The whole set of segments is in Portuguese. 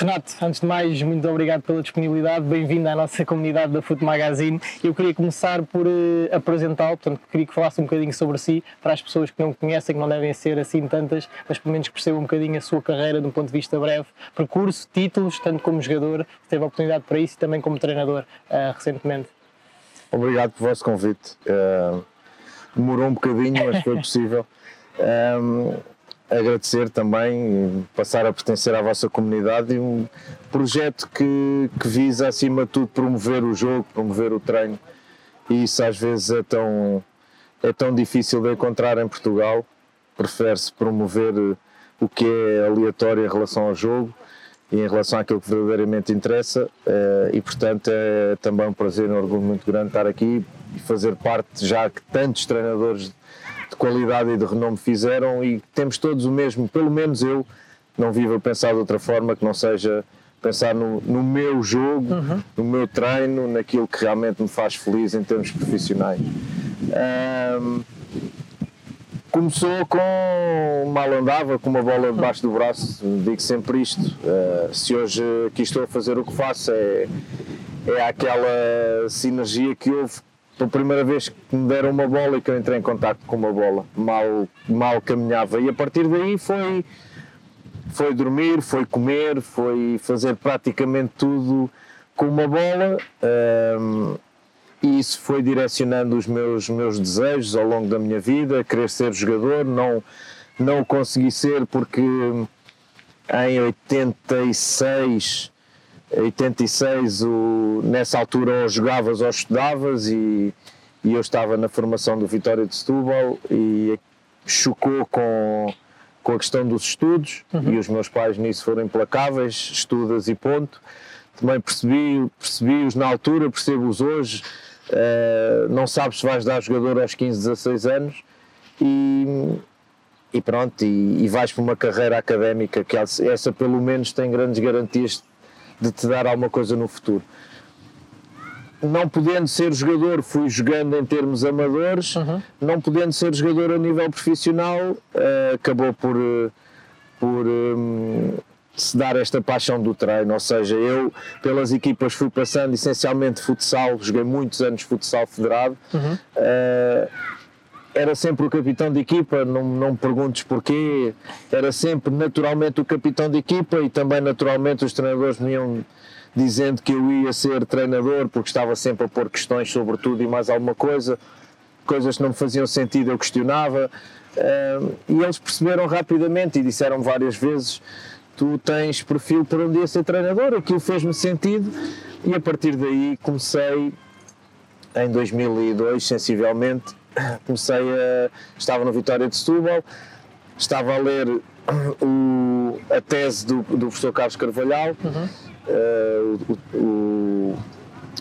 Renato, antes de mais, muito obrigado pela disponibilidade, bem-vindo à nossa comunidade da Foot Magazine. Eu queria começar por uh, apresentá-lo, portanto, queria que falasse um bocadinho sobre si, para as pessoas que não conhecem, que não devem ser assim tantas, mas pelo menos que percebam um bocadinho a sua carreira de um ponto de vista breve, percurso, títulos, tanto como jogador, teve a oportunidade para isso e também como treinador uh, recentemente. Obrigado pelo vosso convite. Uh, demorou um bocadinho, mas foi possível. Um, agradecer também, passar a pertencer à vossa comunidade e um projeto que, que visa, acima de tudo, promover o jogo, promover o treino. E isso às vezes é tão, é tão difícil de encontrar em Portugal. Prefere-se promover o que é aleatório em relação ao jogo e em relação àquilo que verdadeiramente interessa. Eh, e portanto é também um prazer e um orgulho muito grande estar aqui e fazer parte, já que tantos treinadores qualidade e de renome fizeram e temos todos o mesmo, pelo menos eu não vivo a pensar de outra forma que não seja pensar no, no meu jogo, uhum. no meu treino, naquilo que realmente me faz feliz em termos profissionais. Um, começou com mal andava, com uma bola debaixo do braço, digo sempre isto. Uh, se hoje aqui estou a fazer o que faço, é, é aquela sinergia que houve pela primeira vez que me deram uma bola e que eu entrei em contato com uma bola, mal, mal caminhava. E a partir daí foi, foi dormir, foi comer, foi fazer praticamente tudo com uma bola. Um, e isso foi direcionando os meus, meus desejos ao longo da minha vida, querer ser jogador, não, não consegui ser porque em 86 86, o, nessa altura ou jogavas ou estudavas e, e eu estava na formação do Vitória de Setúbal e chocou com, com a questão dos estudos uhum. e os meus pais nisso foram implacáveis, estudas e ponto. Também percebi, percebi-os na altura, percebo-os hoje, uh, não sabes se vais dar jogador aos 15, 16 anos e, e pronto, e, e vais para uma carreira académica que essa pelo menos tem grandes garantias de te dar alguma coisa no futuro. Não podendo ser jogador, fui jogando em termos amadores, uhum. não podendo ser jogador a nível profissional, uh, acabou por, uh, por um, se dar esta paixão do treino. Ou seja, eu, pelas equipas, fui passando essencialmente futsal, joguei muitos anos futsal federado. Uhum. Uh, era sempre o capitão de equipa, não, não me perguntes porquê, era sempre naturalmente o capitão de equipa e também naturalmente os treinadores me iam dizendo que eu ia ser treinador porque estava sempre a pôr questões sobre tudo e mais alguma coisa, coisas que não me faziam sentido eu questionava. E eles perceberam rapidamente e disseram várias vezes tu tens perfil para um dia ser treinador, aquilo fez-me sentido. E a partir daí comecei em 2002 sensivelmente comecei a. Estava no Vitória de Setúbal, estava a ler o, a tese do, do professor Carlos Carvalhal, uhum. uh, o, o,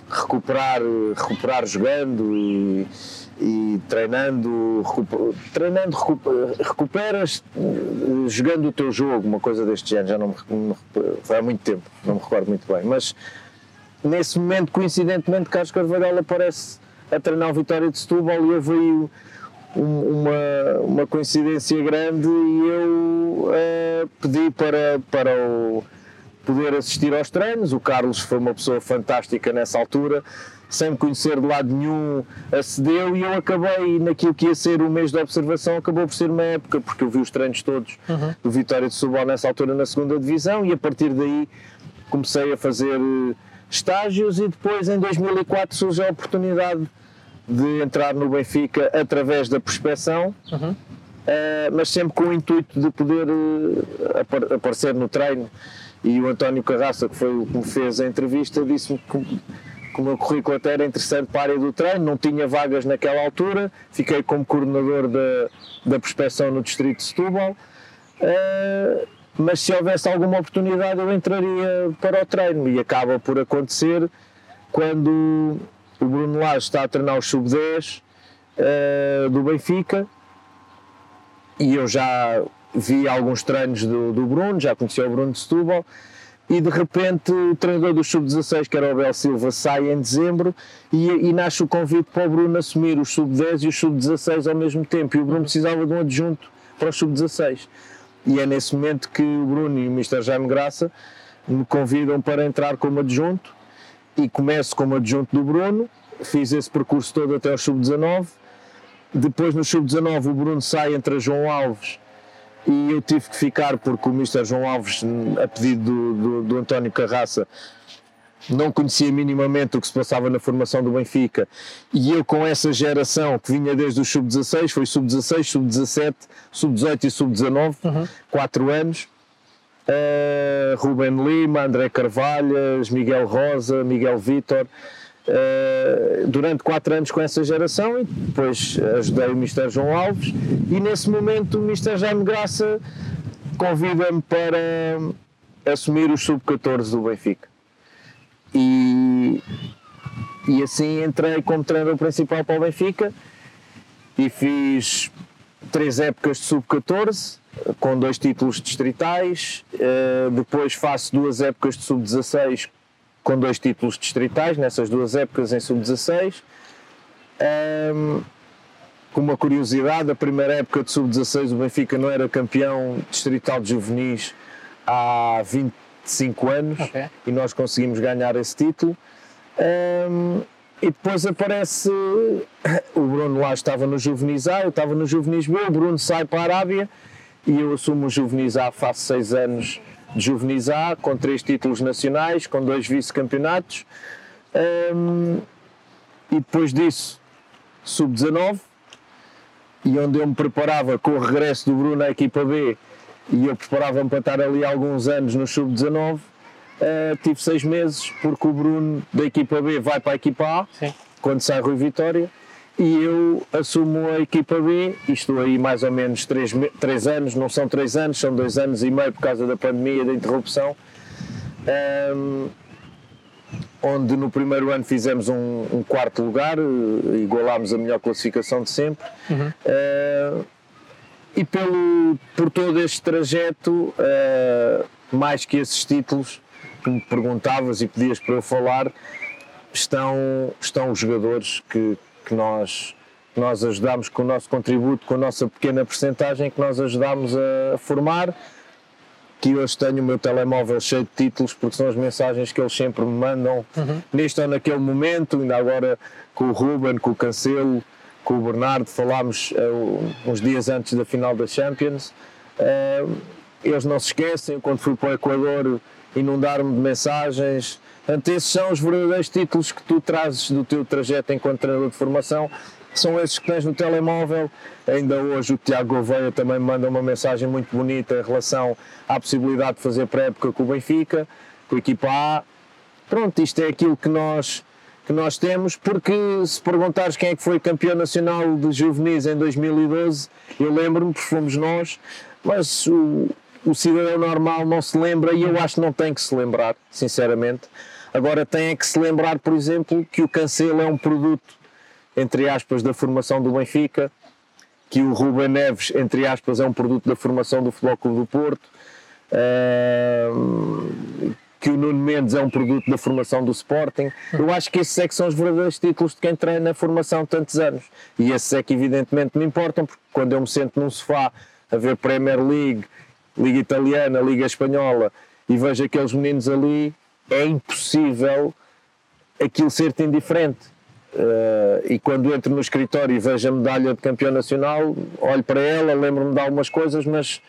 recuperar, recuperar jogando e, e treinando, recuper, treinando recuperas eh, jogando o teu jogo, uma coisa deste género, já não me, foi há muito tempo, não me recordo muito bem, mas nesse momento, coincidentemente, Carlos Carvalhal aparece a treinar o Vitória de Setúbal e houve aí uma, uma coincidência grande e eu uh, pedi para, para o, poder assistir aos treinos. O Carlos foi uma pessoa fantástica nessa altura, sem me conhecer de lado nenhum, acedeu e eu acabei naquilo que ia ser o mês de observação, acabou por ser uma época, porque eu vi os treinos todos uhum. do Vitória de Setúbal nessa altura na segunda divisão e a partir daí comecei a fazer estágios e depois em 2004 surgiu a oportunidade de entrar no Benfica através da prospeção, uhum. uh, mas sempre com o intuito de poder uh, aparecer no treino. E o António Carraça, que foi o que me fez a entrevista, disse-me que, que o meu currículo até era interessante para a área do treino, não tinha vagas naquela altura, fiquei como coordenador da, da prospeção no distrito de Setúbal. Uh, mas se houvesse alguma oportunidade eu entraria para o treino. E acaba por acontecer quando o Bruno Lage está a treinar o sub-10 uh, eh, do Benfica e eu já vi alguns treinos do, do Bruno, já conhecia o Bruno de Setúbal e de repente o treinador do sub-16, que era o Abel Silva, sai em dezembro e, e, nasce o convite para o Bruno assumir o sub-10 e o sub-16 ao mesmo tempo. E o Bruno precisava de um adjunto para o sub-16 e é nesse momento que o Bruno e o Mr. Jaime Graça me convidam para entrar como adjunto e começo como adjunto do Bruno, fiz esse percurso todo até ao sub-19. Depois no sub-19 o Bruno sai entre João Alves e eu tive que ficar porque o Mr. João Alves, a pedido do, do, do António Carraça, não conhecia minimamente o que se passava na formação do Benfica e eu com essa geração que vinha desde o sub-16, foi sub-16, sub-17, sub-18 e sub-19, uhum. quatro anos, uh, Ruben Lima, André Carvalhas, Miguel Rosa, Miguel Vitor, uh, durante quatro anos com essa geração e depois ajudei o Mr. João Alves e nesse momento o Mr. Jaime Graça convida-me para assumir os sub-14 do Benfica e, e assim entrei como treinador principal para o Benfica e fiz três épocas de sub-14 com dois títulos distritais, uh, depois faço duas épocas de sub-16 com dois títulos distritais, nessas duas épocas em sub-16. Um, com uma curiosidade, a primeira época de sub-16 o Benfica não era campeão distrital de juvenis há 20 5 anos okay. e nós conseguimos ganhar esse título. Um, e depois aparece o Bruno lá estava no Juvenis A, eu estava no Juvenis B, o Bruno sai para a Arábia e eu assumo o Juvenis A, faço 6 anos de Juvenis A, com 3 títulos nacionais, com dois vice-campeonatos. Um, e depois disso, sub-19, e onde eu me preparava com o regresso do Bruno à equipa B e eu preparava-me para estar ali alguns anos no sub-19. Uh, eh, tive seis meses porque o Bruno da equipa B vai para a equipa A Sim. quando sai Rui Vitória e eu assumo a equipa B e estou aí mais ou menos três, três anos, não são três anos, são dois anos e meio por causa da pandemia, da interrupção. Um, ehm, onde no primeiro ano fizemos um, um, quarto lugar, eh, igualámos a melhor classificação de sempre. Uhum. Uh, e pelo, por todo este trajeto, uh, mais que esses títulos que me perguntavas e pedias para eu falar, estão, estão os jogadores que, que nós, que nós ajudamos com o nosso contributo, com a nossa pequena percentagem que nós ajudamos a formar. Que hoje tenho o meu telemóvel cheio de títulos, porque são as mensagens que eles sempre me mandam, uhum. neste ou naquele momento, ainda agora com o Ruben, com o Cancelo, com o Bernardo, falámos uh, uns dias antes da final da Champions. Uh, eles não se esquecem, quando fui para o Equador, inundaram-me de mensagens. Portanto, esses são os verdadeiros títulos que tu trazes do teu trajeto enquanto treinador de formação. São esses que tens no telemóvel. Ainda hoje o Tiago Gouveia também me manda uma mensagem muito bonita em relação à possibilidade de fazer pré-época com o Benfica, com a equipa A. Pronto, isto é aquilo que nós que nós temos, porque se perguntares quem é que foi campeão nacional de juvenis em 2012, eu lembro-me, porque fomos nós, mas o, o cidadão normal não se lembra e eu acho que não tem que se lembrar, sinceramente. Agora tem é que se lembrar, por exemplo, que o Cancelo é um produto, entre aspas, da formação do Benfica, que o Ruben Neves, entre aspas, é um produto da formação do Futebol Clube do Porto, uh, que o Nuno Mendes é um produto da formação do Sporting. Eu acho que esses é que são os verdadeiros títulos de quem treina a formação tantos anos. E esses é que evidentemente me importam, porque quando eu me sento num sofá a ver Premier League, Liga Italiana, Liga Espanhola e vejo aqueles meninos ali, é impossível aquilo ser-te indiferente. Uh, e quando entro no escritório e vejo a medalha de campeão nacional, olho para ela, lembro-me de algumas coisas, mas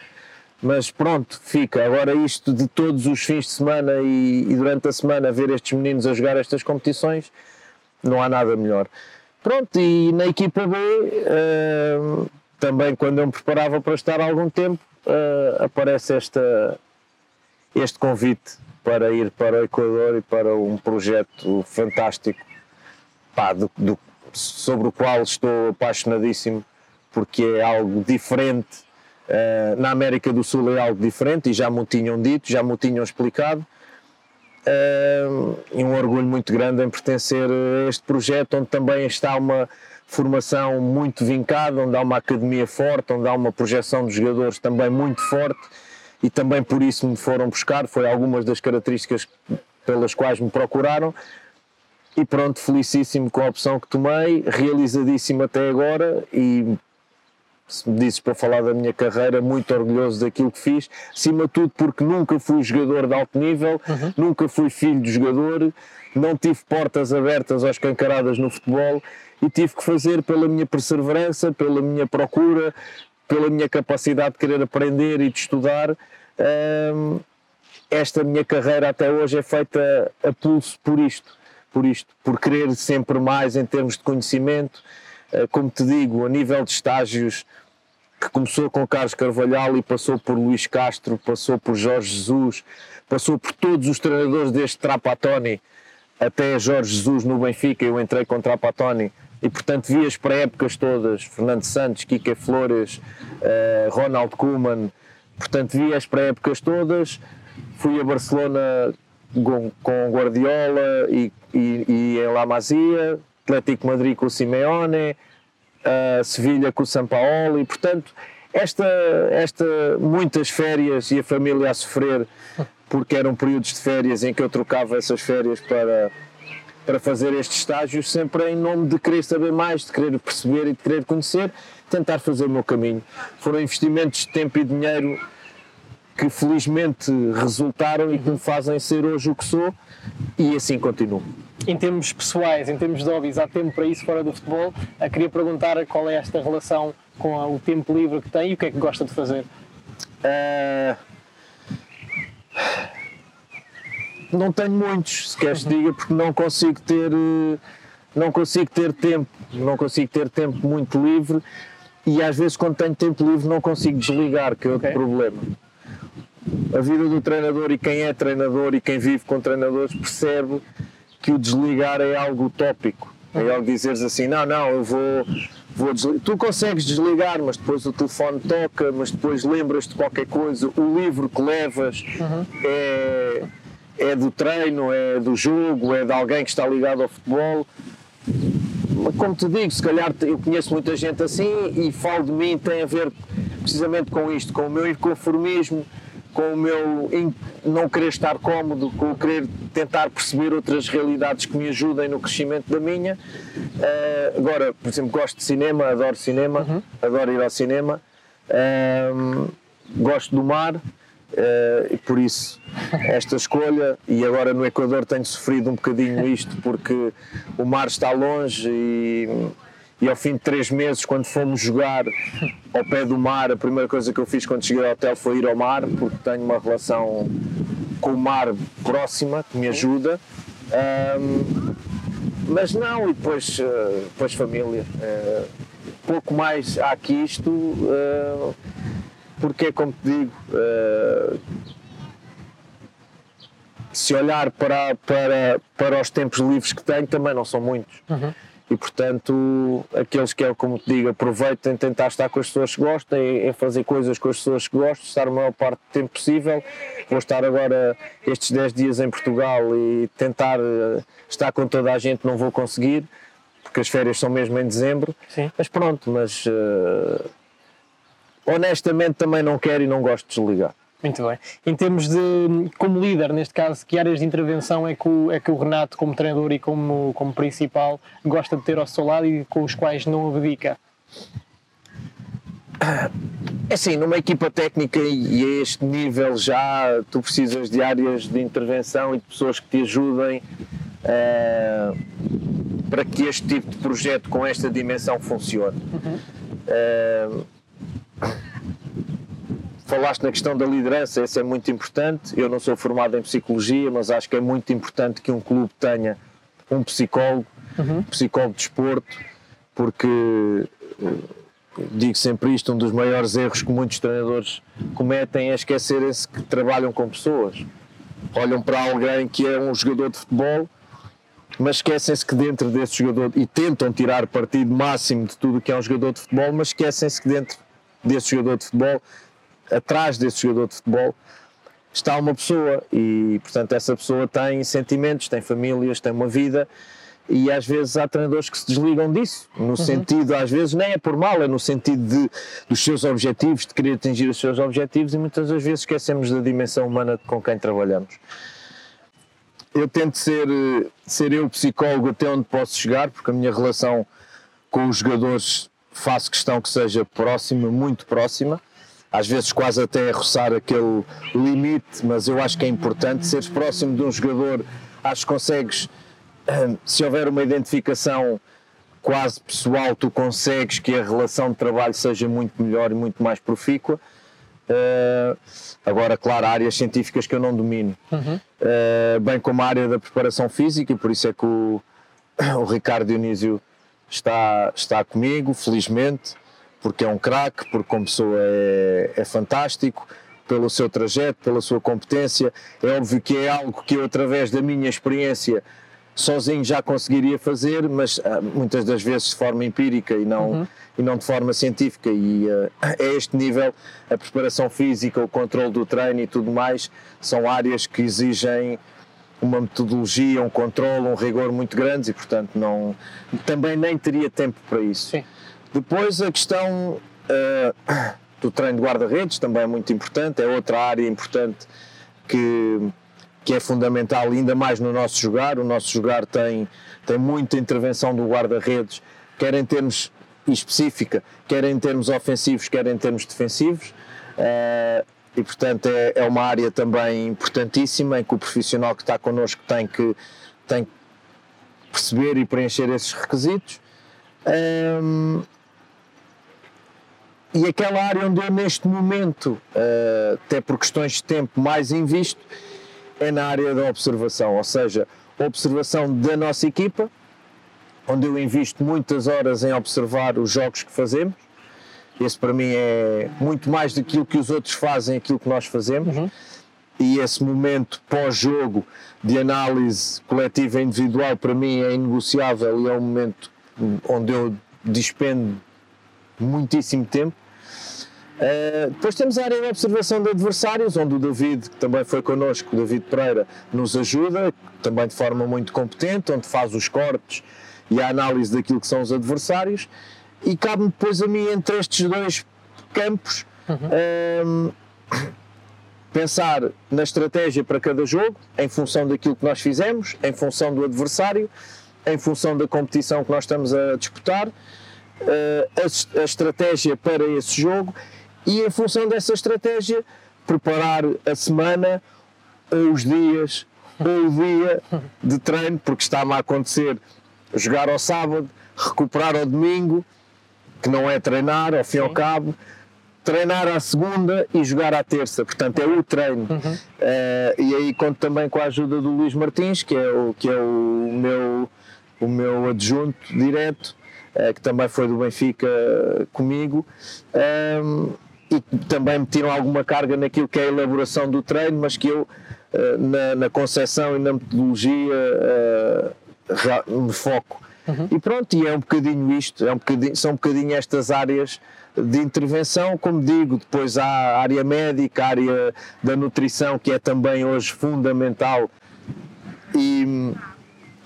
mas pronto, fica. Agora, isto de todos os fins de semana e, e, durante a semana ver estes meninos a jogar estas competições, não há nada melhor. Pronto, e na equipa B, uh, também quando eu me preparava para estar há algum tempo, uh, aparece esta, este convite para ir para o Equador e para um projeto fantástico pá, do, do, sobre o qual estou apaixonadíssimo, porque é algo diferente Uh, na América do Sul é algo diferente e já me tinham dito, já me tinham explicado. Uh, e um orgulho muito grande em pertencer a este projeto, onde também está uma formação muito vincada, onde há uma academia forte, onde há uma projeção dos jogadores também muito forte e também por isso me foram buscar. Foi algumas das características pelas quais me procuraram. E pronto, felicíssimo com a opção que tomei, realizadíssimo até agora e se me disses para falar da minha carreira, muito orgulhoso daquilo que fiz, acima de tudo porque nunca fui jogador de alto nível, uhum. nunca fui filho de jogador, não tive portas abertas ou escancaradas no futebol e tive que fazer pela minha perseverança, pela minha procura, pela minha capacidade de querer aprender e de estudar. Um, esta minha carreira até hoje é feita a pulso por isto, por isto, por querer sempre mais em termos de conhecimento. Uh, como te digo, a nível de estágios, que começou com Carlos Carvalhal e passou por Luís Castro, passou por Jorge Jesus, passou por todos os treinadores desde Trapatoni até Jorge Jesus no Benfica. Eu entrei com Trapatoni. E portanto vi as pré-épocas todas, Fernando Santos, Kike Flores, uh, Ronald Koeman, portanto vi as pré-épocas todas, fui a Barcelona com, com Guardiola e, e, e em La Masia, Atlético Madrid com Simeone, uh, Sevilha com o Sampaoli, portanto esta, esta muitas férias e a família a sofrer porque eram períodos de férias em que eu trocava essas férias para para fazer estes estágios, sempre em nome de querer saber mais, de querer perceber e de querer conhecer, tentar fazer o meu caminho. Foram investimentos de tempo e dinheiro que felizmente resultaram e que me fazem ser hoje o que sou e assim continuo. Em termos pessoais, em termos de hobbies, há tempo para isso fora do futebol? Eu queria perguntar qual é esta relação com o tempo livre que tem e o que é que gosta de fazer? Uh não tenho muitos, se queres diga, porque não consigo ter eh, não consigo ter tempo, não consigo ter tempo muito livre e às vezes quando tenho tempo livre não consigo desligar, que é outro okay. problema. A vida do treinador e quem é treinador e quem vive com treinadores percebe que o desligar é algo utópico. É algo dizeres assim, não, não, eu vou, vou desligar. Tu consegues desligar, mas depois o telefone toca, mas depois lembras de qualquer coisa, o livro que levas uhum. é é do treino, é do jogo, é de alguém que está ligado ao futebol. Mas como te digo, se calhar eu conheço muita gente assim e falo de mim tem a ver precisamente com isto, com o meu inconformismo, com o meu não querer estar cómodo, com o querer tentar perceber outras realidades que me ajudem no crescimento da minha. Uh, agora, por exemplo, gosto de cinema, adoro cinema, uhum. adoro ir ao cinema, uh, gosto do mar, Uh, e por isso esta escolha e agora no Equador tenho sofrido um bocadinho isto porque o mar está longe e, e ao fim de três meses quando fomos jogar ao pé do mar a primeira coisa que eu fiz quando cheguei ao hotel foi ir ao mar porque tenho uma relação com o mar próxima que me ajuda um, mas não e depois, uh, depois família uh, pouco mais há que isto porque, como te digo, se olhar para, para, para os tempos livres que tenho, também não são muitos. Uhum. E, portanto, aqueles que, é como te digo, aproveitem tentar estar com as pessoas que gostam, em fazer coisas com as pessoas que gostam, estar a maior parte do tempo possível. Vou estar agora estes 10 dias em Portugal e tentar eh, estar com toda a gente, não vou conseguir, porque as férias são mesmo em dezembro. Sim. Mas pronto, mas uh, honestamente também não quero e não gosto de desligar. Muito bem. Em termos de, como líder, neste caso, que áreas de intervenção é que o, é que o Renato, como treinador e como, como principal, gosta de ter ao seu lado e com os quais não abdica? É assim, numa equipa técnica e a este nível já tu precisas de áreas de intervenção e de pessoas que te ajudem uh, para que este tipo de projeto com esta dimensão funcione. Uhum. Uh, Falaste na questão da liderança, isso é muito importante. Eu não sou formado em psicologia, mas acho que é muito importante que um clube tenha um psicólogo, uhum. psicólogo de desporto, porque eh, digo sempre isto: um dos maiores erros que muitos treinadores cometem é esquecerem-se que trabalham com pessoas. Olham para alguém que é um jogador de futebol, mas esquecem-se que dentro desse jogador e tentam tirar partido máximo de tudo que é um jogador de futebol, mas esquecem-se que dentro desse jogador de futebol, atrás desse jogador de futebol, está uma pessoa e, portanto, essa pessoa tem sentimentos, tem famílias, tem uma vida e às vezes há treinadores que se desligam disso, no uhum. sentido, às vezes nem é por mal, é no sentido de, dos seus objetivos, de querer atingir os seus objetivos e muitas das vezes esquecemos da dimensão humana com quem trabalhamos. Eu tento ser, ser eu psicólogo até onde posso chegar, porque a minha relação com os jogadores faço questão que seja próxima, muito próxima, às vezes quase até roçar aquele limite, mas eu acho que é importante seres próximo de um jogador, acho que consegues, se houver uma identificação quase pessoal, tu consegues que a relação de trabalho seja muito melhor e muito mais profícua. Uh, agora, claro, há áreas científicas que eu não domino, uhum. uh, bem como a área da preparação física, e por isso é que o, o Ricardo Dionísio está, está comigo, felizmente, porque é um craque, porque como pessoa é, é fantástico, pelo seu trajeto, pela sua competência. É óbvio que é algo que eu, através da minha experiência, sozinho já conseguiria fazer, mas ah, muitas das vezes de forma empírica e não, uhum. e não de forma científica. E uh, a este nível, a preparação física, o controle do treino e tudo mais, são áreas que exigem uma metodologia, um controle, um rigor muito grandes e, portanto, não, também nem teria tempo para isso. Sim. Depois, a questão uh, do treino de guarda-redes também é muito importante, é outra área importante que que é fundamental, ainda mais no nosso jogar. O nosso jogar tem, tem muita intervenção do guarda-redes, quer em termos específica, quer em termos ofensivos, quer em termos defensivos. Uh, e portanto é, é uma área também importantíssima em que o profissional que está connosco tem que, tem que perceber e preencher esses requisitos. Um, e aquela área onde eu neste momento, uh, até por questões de tempo, mais invisto, é na área da observação, ou seja, observação da nossa equipa, onde eu invisto muitas horas em observar os jogos que fazemos. Esse para mim é muito mais daquilo que os outros fazem, aquilo que nós fazemos. Uhum. E esse momento pós-jogo de análise coletiva e individual para mim é inegociável e é um momento onde eu despendo muitíssimo tempo. Uh, depois temos a área de observação de adversários, onde o David, que também foi connosco, o David Pereira, nos ajuda, também de forma muito competente, onde faz os cortes e a análise daquilo que são os adversários. E cabe-me depois a mim, entre estes dois campos, uhum. uh, pensar na estratégia para cada jogo, em função daquilo que nós fizemos, em função do adversário, em função da competição que nós estamos a disputar, a, a estratégia para esse jogo e em função dessa estratégia preparar a semana ou os dias ou o dia de treino, porque está-me a acontecer jogar ao sábado, recuperar ao domingo, que não é treinar, ao fim e ao cabo, treinar à segunda e jogar à terça, portanto é o treino. Uhum. Uh, e aí conto também com a ajuda do Luís Martins, que é o, que é o, meu, o meu adjunto direto, que também foi do Benfica comigo. Um, e também me tiram alguma carga naquilo que é a elaboração do treino, mas que eu, eh, na, na concepção e na metodologia, eh, me foco. Uhum. E pronto, e é um bocadinho isto, é um bocadinho, são um bocadinho estas áreas de intervenção, como digo, depois há a área médica, a área da nutrição, que é também hoje fundamental, e,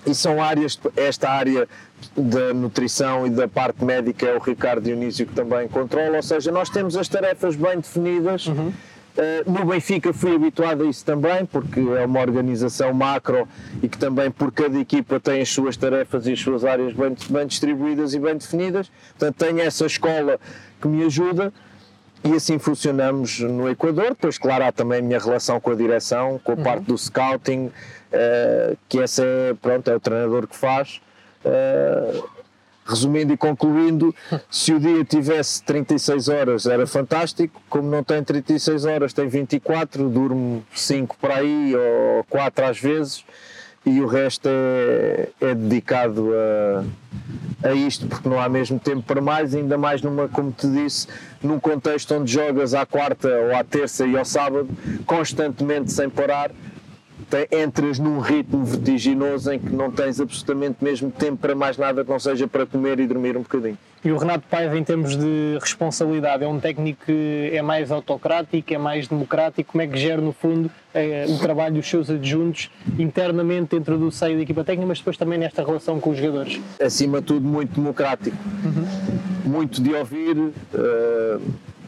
e são áreas, esta área da nutrição e da parte médica é o Ricardo Dionísio que também controla, ou seja, nós temos as tarefas bem definidas. Uhum. Uh, no Benfica fui habituado a isso também, porque é uma organização macro e que também por cada equipa tem as suas tarefas e as suas áreas bem, bem distribuídas e bem definidas. Portanto, tenho essa escola que me ajuda e assim funcionamos no Equador. Pois, claro, há também a minha relação com a direção, com a uhum. parte do scouting, uh, que essa é, pronto, é o treinador que faz. Uh, resumindo e concluindo, se o dia tivesse 36 horas era fantástico, como não tem 36 horas, tem 24, durmo 5 para aí ou 4 às vezes e o resto é, é dedicado a, a isto porque não há mesmo tempo para mais, ainda mais numa, como te disse, num contexto onde jogas à quarta ou à terça e ao sábado, constantemente sem parar entras num ritmo vertiginoso em que não tens absolutamente mesmo tempo para mais nada que não seja para comer e dormir um bocadinho. E o Renato Paiva, em termos de responsabilidade, é um técnico que é mais autocrático, é mais democrático? Como é que gera, no fundo, é, o trabalho dos seus adjuntos internamente dentro do seio da equipa técnica, mas depois também nesta relação com os jogadores? Acima de tudo, muito democrático. Uhum. Muito de ouvir. Uh,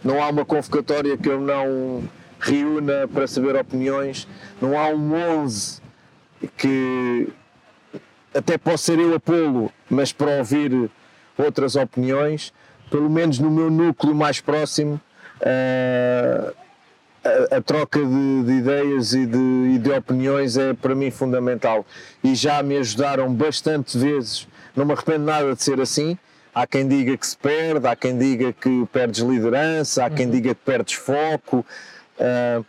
não há uma convocatória que eu não reúna para saber opiniões. Não há um 11 que até possa ser eu a pô-lo, mas para ouvir outras opiniões. pelo menos no meu núcleo mais próximo, uh, a, a, troca de, de ideias e de, e de, opiniões é para mim fundamental. E já me ajudaram bastante vezes, não me arrependo nada de ser assim. Há quem diga que se perde, há quem diga que perdes liderança, há quem uhum. diga que perdes foco. Uh,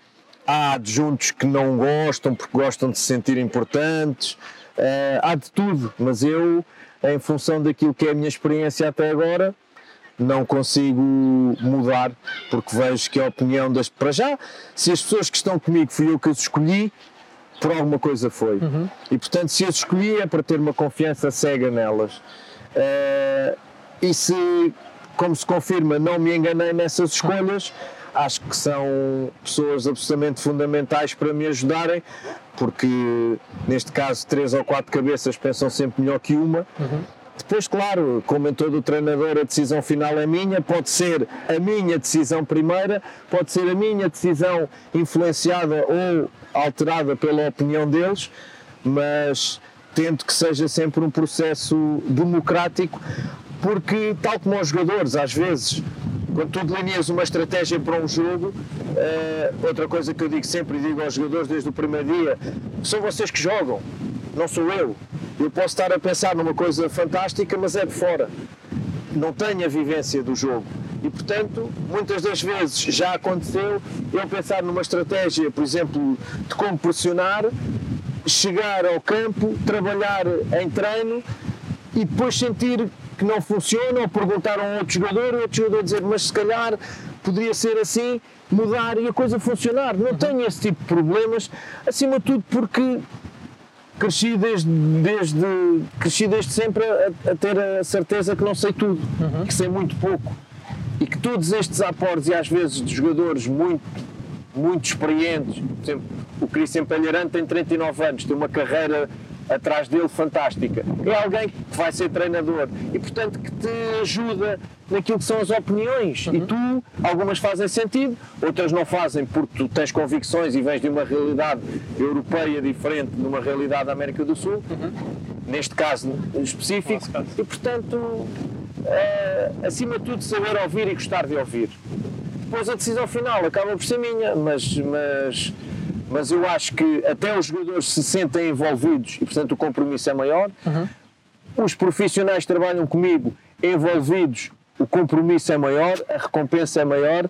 há adjuntos que não gostam porque gostam de se sentir importantes. Uh, há de tudo, mas eu, em função daquilo que é a minha experiência até agora, não consigo mudar porque vejo que a opinião das. Para já, se as pessoas que estão comigo fui eu que as escolhi, por alguma coisa foi. Uhum. E portanto, se as escolhi é para ter uma confiança cega nelas. Uh, e se, como se confirma, não me enganei nessas escolhas, acho que são pessoas absolutamente fundamentais para me ajudarem, porque neste caso três ou quatro cabeças pensam sempre melhor que uma. Uhum. Depois, claro, como em todo o treinador, a decisão final é minha, pode ser a minha decisão primeira, pode ser a minha decisão influenciada ou alterada pela opinião deles, mas tento que seja sempre um processo democrático, porque, tal como os jogadores, às vezes, quando tu delineas uma estratégia para um jogo, uh, outra coisa que eu digo sempre e digo aos jogadores desde o primeiro dia, são vocês que jogam, não sou eu. Eu posso estar a pensar numa coisa fantástica, mas é de fora. Não tenho a vivência do jogo. E, portanto, muitas das vezes já aconteceu eu pensar numa estratégia, por exemplo, de como pressionar, chegar ao campo, trabalhar em treino e depois sentir que não funciona, ou perguntar a um outro jogador, o outro jogador dizer, mas se calhar poderia ser assim, mudar e a coisa funcionar. Não uhum. tenho esse tipo de problemas, acima de tudo porque cresci desde, desde, cresci desde sempre a, a ter a certeza que não sei tudo, uhum. que sei muito pouco. E que todos estes aportes, e às vezes de jogadores muito, muito experientes, por exemplo, o Cristian Palheirante tem 39 anos, tem uma carreira atrás dele fantástica. É alguém que vai ser treinador e, portanto, que te ajuda naquilo que são as opiniões. Uhum. E tu, algumas fazem sentido, outras não fazem porque tu tens convicções e vens de uma realidade europeia diferente de uma realidade da América do Sul, uhum. neste caso específico, e, portanto, é, acima de tudo, saber ouvir e gostar de ouvir. Depois a decisão final acaba por ser minha, mas, mas mas eu acho que até os jogadores se sentem envolvidos e, portanto, o compromisso é maior. Uhum. Os profissionais que trabalham comigo envolvidos, o compromisso é maior, a recompensa é maior.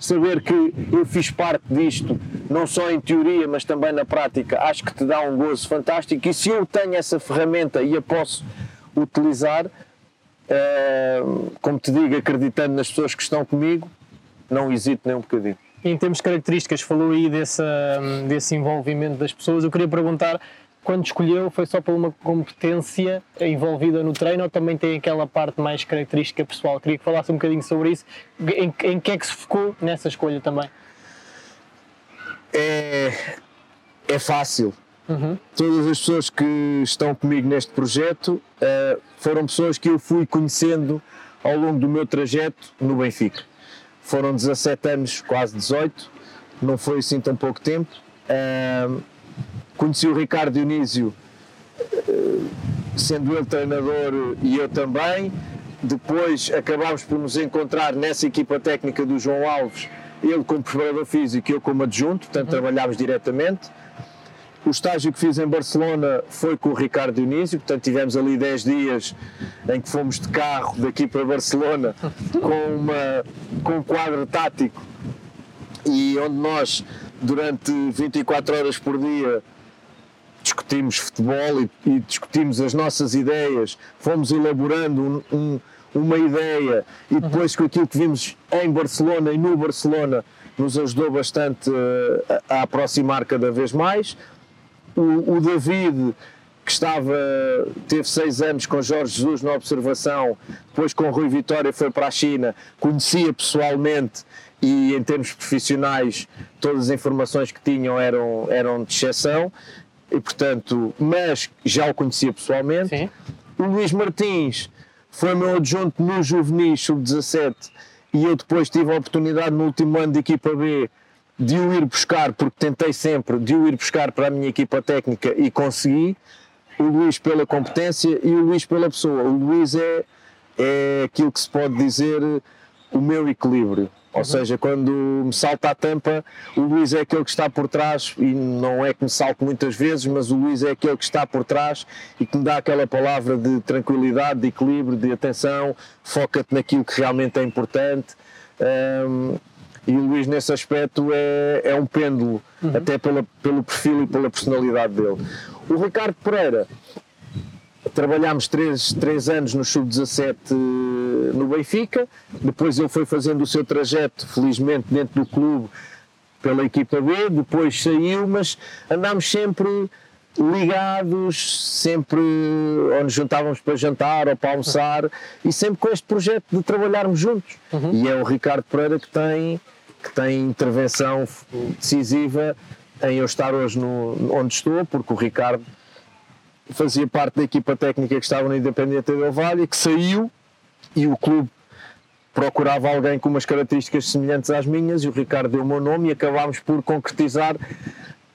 Saber que eu fiz parte disto, não só em teoria, mas também na prática, acho que te dá um gozo fantástico. E se eu tenho essa ferramenta e a posso utilizar, é, como te digo, acreditando nas pessoas que estão comigo, não hesito nem um bocadinho em termos de características, falou aí desse, desse envolvimento das pessoas. Eu queria perguntar, quando escolheu, foi só por uma competência envolvida no treino ou também tem aquela parte mais característica pessoal? Queria que falasse um bocadinho sobre isso. Em, em que é que se focou nessa escolha também? É, é fácil. Uhum. Todas as pessoas que estão comigo neste projeto uh, foram pessoas que eu fui conhecendo ao longo do meu trajeto no Benfica foram 17 anos, quase 18, não foi assim tão pouco tempo. Uh, conheci o Ricardo Dionísio, uh, sendo ele treinador e eu também. Depois acabámos por nos encontrar nessa equipa técnica do João Alves, ele como preparador físico e eu como adjunto, portanto uhum. trabalhámos diretamente. O estágio que fiz em Barcelona foi com o Ricardo Dionísio, portanto tivemos ali 10 dias em que fomos de carro daqui para Barcelona com, uma, com um quadro tático e onde nós, durante 24 horas por dia, discutimos futebol e, e discutimos as nossas ideias, fomos elaborando um, um, uma ideia e depois com aquilo que vimos em Barcelona e no Barcelona nos ajudou bastante uh, a aproximar cada vez mais o, o David que estava, teve seis anos com Jorge Jesus na observação, depois com Rui Vitória foi para a China, conhecia pessoalmente e em termos profissionais todas as informações que tinham eram, eram de exceção, e portanto, mas já o conhecia pessoalmente. Sim. O Luís Martins foi meu adjunto no Juvenis Sub-17 e eu depois tive a oportunidade no último ano de equipa B de o ir buscar, porque tentei sempre de o ir buscar para a minha equipa técnica e consegui. O Luís pela competência e o Luís pela pessoa. O Luís é é aquilo que se pode dizer o meu equilíbrio. Ou uhum. seja, quando me salta a tampa, o Luís é aquele que está por trás, e não é que me salte muitas vezes, mas o Luís é aquele que está por trás e que me dá aquela palavra de tranquilidade, de equilíbrio, de atenção, foca-te naquilo que realmente é importante. Um, e o Luís, nesse aspecto, é, é um pêndulo, uhum. até pela, pelo perfil e pela personalidade dele. O Ricardo Pereira trabalhámos três, três anos no Sub-17 eh, no Benfica, depois ele foi fazendo o seu trajeto, felizmente, dentro do clube pela equipa B, depois saiu, mas andámos sempre ligados, sempre ou nos juntávamos para jantar ou para almoçar e sempre com este projeto de trabalharmos juntos. Uhum. E é o Ricardo Pereira que tem, que tem intervenção decisiva em eu estar hoje no, onde estou, porque o Ricardo fazia parte da equipa técnica que estava no Independente Del Valle, que saiu e o clube procurava alguém com umas características semelhantes às minhas e o Ricardo deu o meu nome e acabámos por concretizar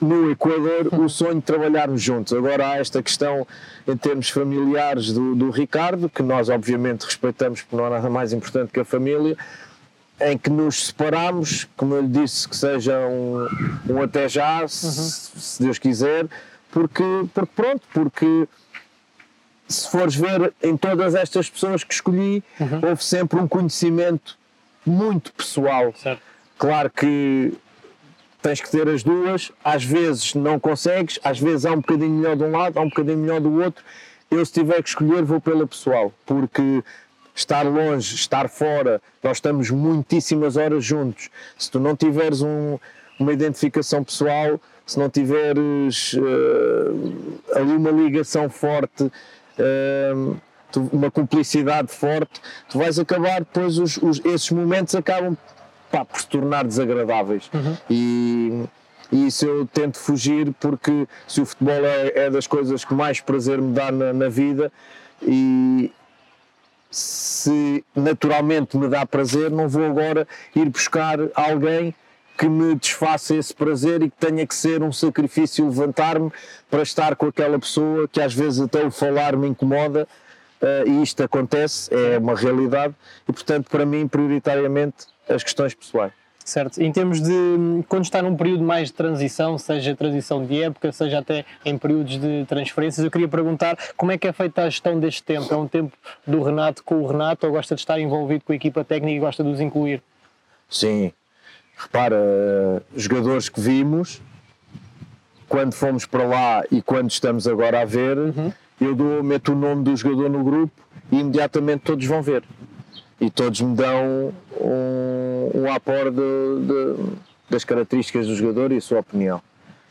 no Equador o sonho de trabalharmos juntos. Agora há esta questão em termos familiares do, do Ricardo, que nós obviamente respeitamos porque não há nada mais importante que a família, em que nos separamos, como eu lhe disse, que seja um, um até já, se, uhum. se Deus quiser, porque, porque pronto, porque se fores ver em todas estas pessoas que escolhi, uhum. houve sempre um conhecimento muito pessoal. Certo. Claro que tens que ter as duas, às vezes não consegues, às vezes há um bocadinho melhor de um lado, há um bocadinho melhor do outro. Eu, se tiver que escolher, vou pela pessoal, porque estar longe, estar fora, nós estamos muitíssimas horas juntos. Se tu não tiveres um, uma identificação pessoal, se não tiveres uh, ali uma ligação forte, uh, tu, uma cumplicidade forte, tu vais acabar depois, os, os, esses momentos acabam pá, por se tornar desagradáveis. Uhum. E, e isso eu tento fugir porque se o futebol é, é das coisas que mais prazer me dá na, na vida e, se naturalmente me dá prazer, não vou agora ir buscar alguém que me desfaça esse prazer e que tenha que ser um sacrifício levantar-me para estar com aquela pessoa que às vezes até o falar me incomoda uh, e isto acontece, é uma realidade e portanto para mim prioritariamente as questões pessoais. Certo. Em termos de quando está num período mais de transição, seja transição de época, seja até em períodos de transferências, eu queria perguntar como é que é feita a gestão deste tempo? É um tempo do Renato com o Renato ou gosta de estar envolvido com a equipa técnica e gosta de os incluir? Sim, repara, jogadores que vimos, quando fomos para lá e quando estamos agora a ver, uhum. eu dou, meto o nome do jogador no grupo e imediatamente todos vão ver. E todos me dão um, um apor de, de, das características do jogador e a sua opinião.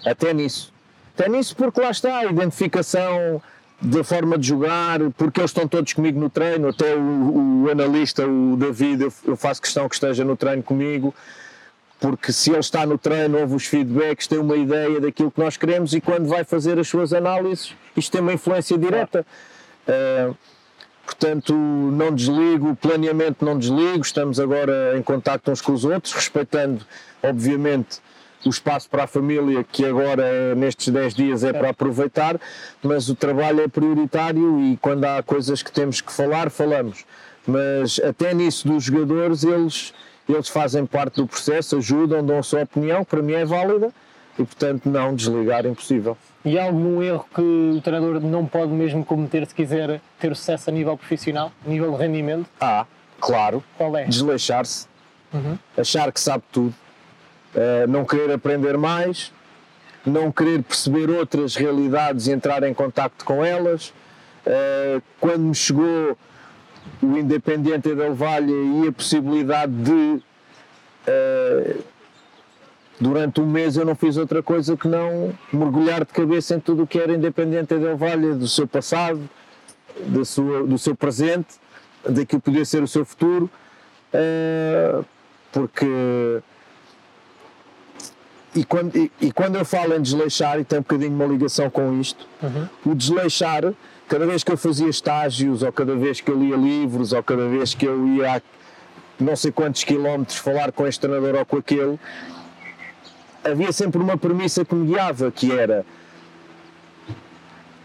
Até nisso. Até nisso porque lá está a identificação da forma de jogar, porque eles estão todos comigo no treino, até o, o analista, o David, eu, eu faço questão que esteja no treino comigo porque se ele está no treino, ouve os feedbacks, tem uma ideia daquilo que nós queremos e quando vai fazer as suas análises, isto tem uma influência direta. Uh, portanto, não desligo, planeamento não desligo, estamos agora em contato uns com os outros, respeitando, obviamente, o espaço para a família, que agora, nestes 10 dias, é para aproveitar, mas o trabalho é prioritário e quando há coisas que temos que falar, falamos. Mas até nisso dos jogadores, eles eles fazem parte do processo, ajudam, dão a sua opinião, para mim é válida, e portanto não desligar é impossível. E há algum erro que o treinador não pode mesmo cometer se quiser ter sucesso a nível profissional, a nível de rendimento? Ah, claro. Qual é? Desleixar-se, uhum. achar que sabe tudo, uh, não querer aprender mais, não querer perceber outras realidades e entrar em contacto com elas. Uh, quando me chegou o Independiente del Valle e a possibilidade de uh, durante um mês eu não fiz outra coisa que não mergulhar de cabeça em tudo o que era Independiente del Valle, do seu passado, da sua, do seu presente, daquilo que podia ser o seu futuro, uh, porque e quando, e, e, quando eu falo em desleixar, e tem um bocadinho uma ligação com isto, uhum. o desleixar cada vez que eu fazia estágios, ou cada vez que eu lia livros, ou cada vez que eu ia a não sei quantos quilómetros falar com este treinador ou com aquele, havia sempre uma premissa que me guiava, que era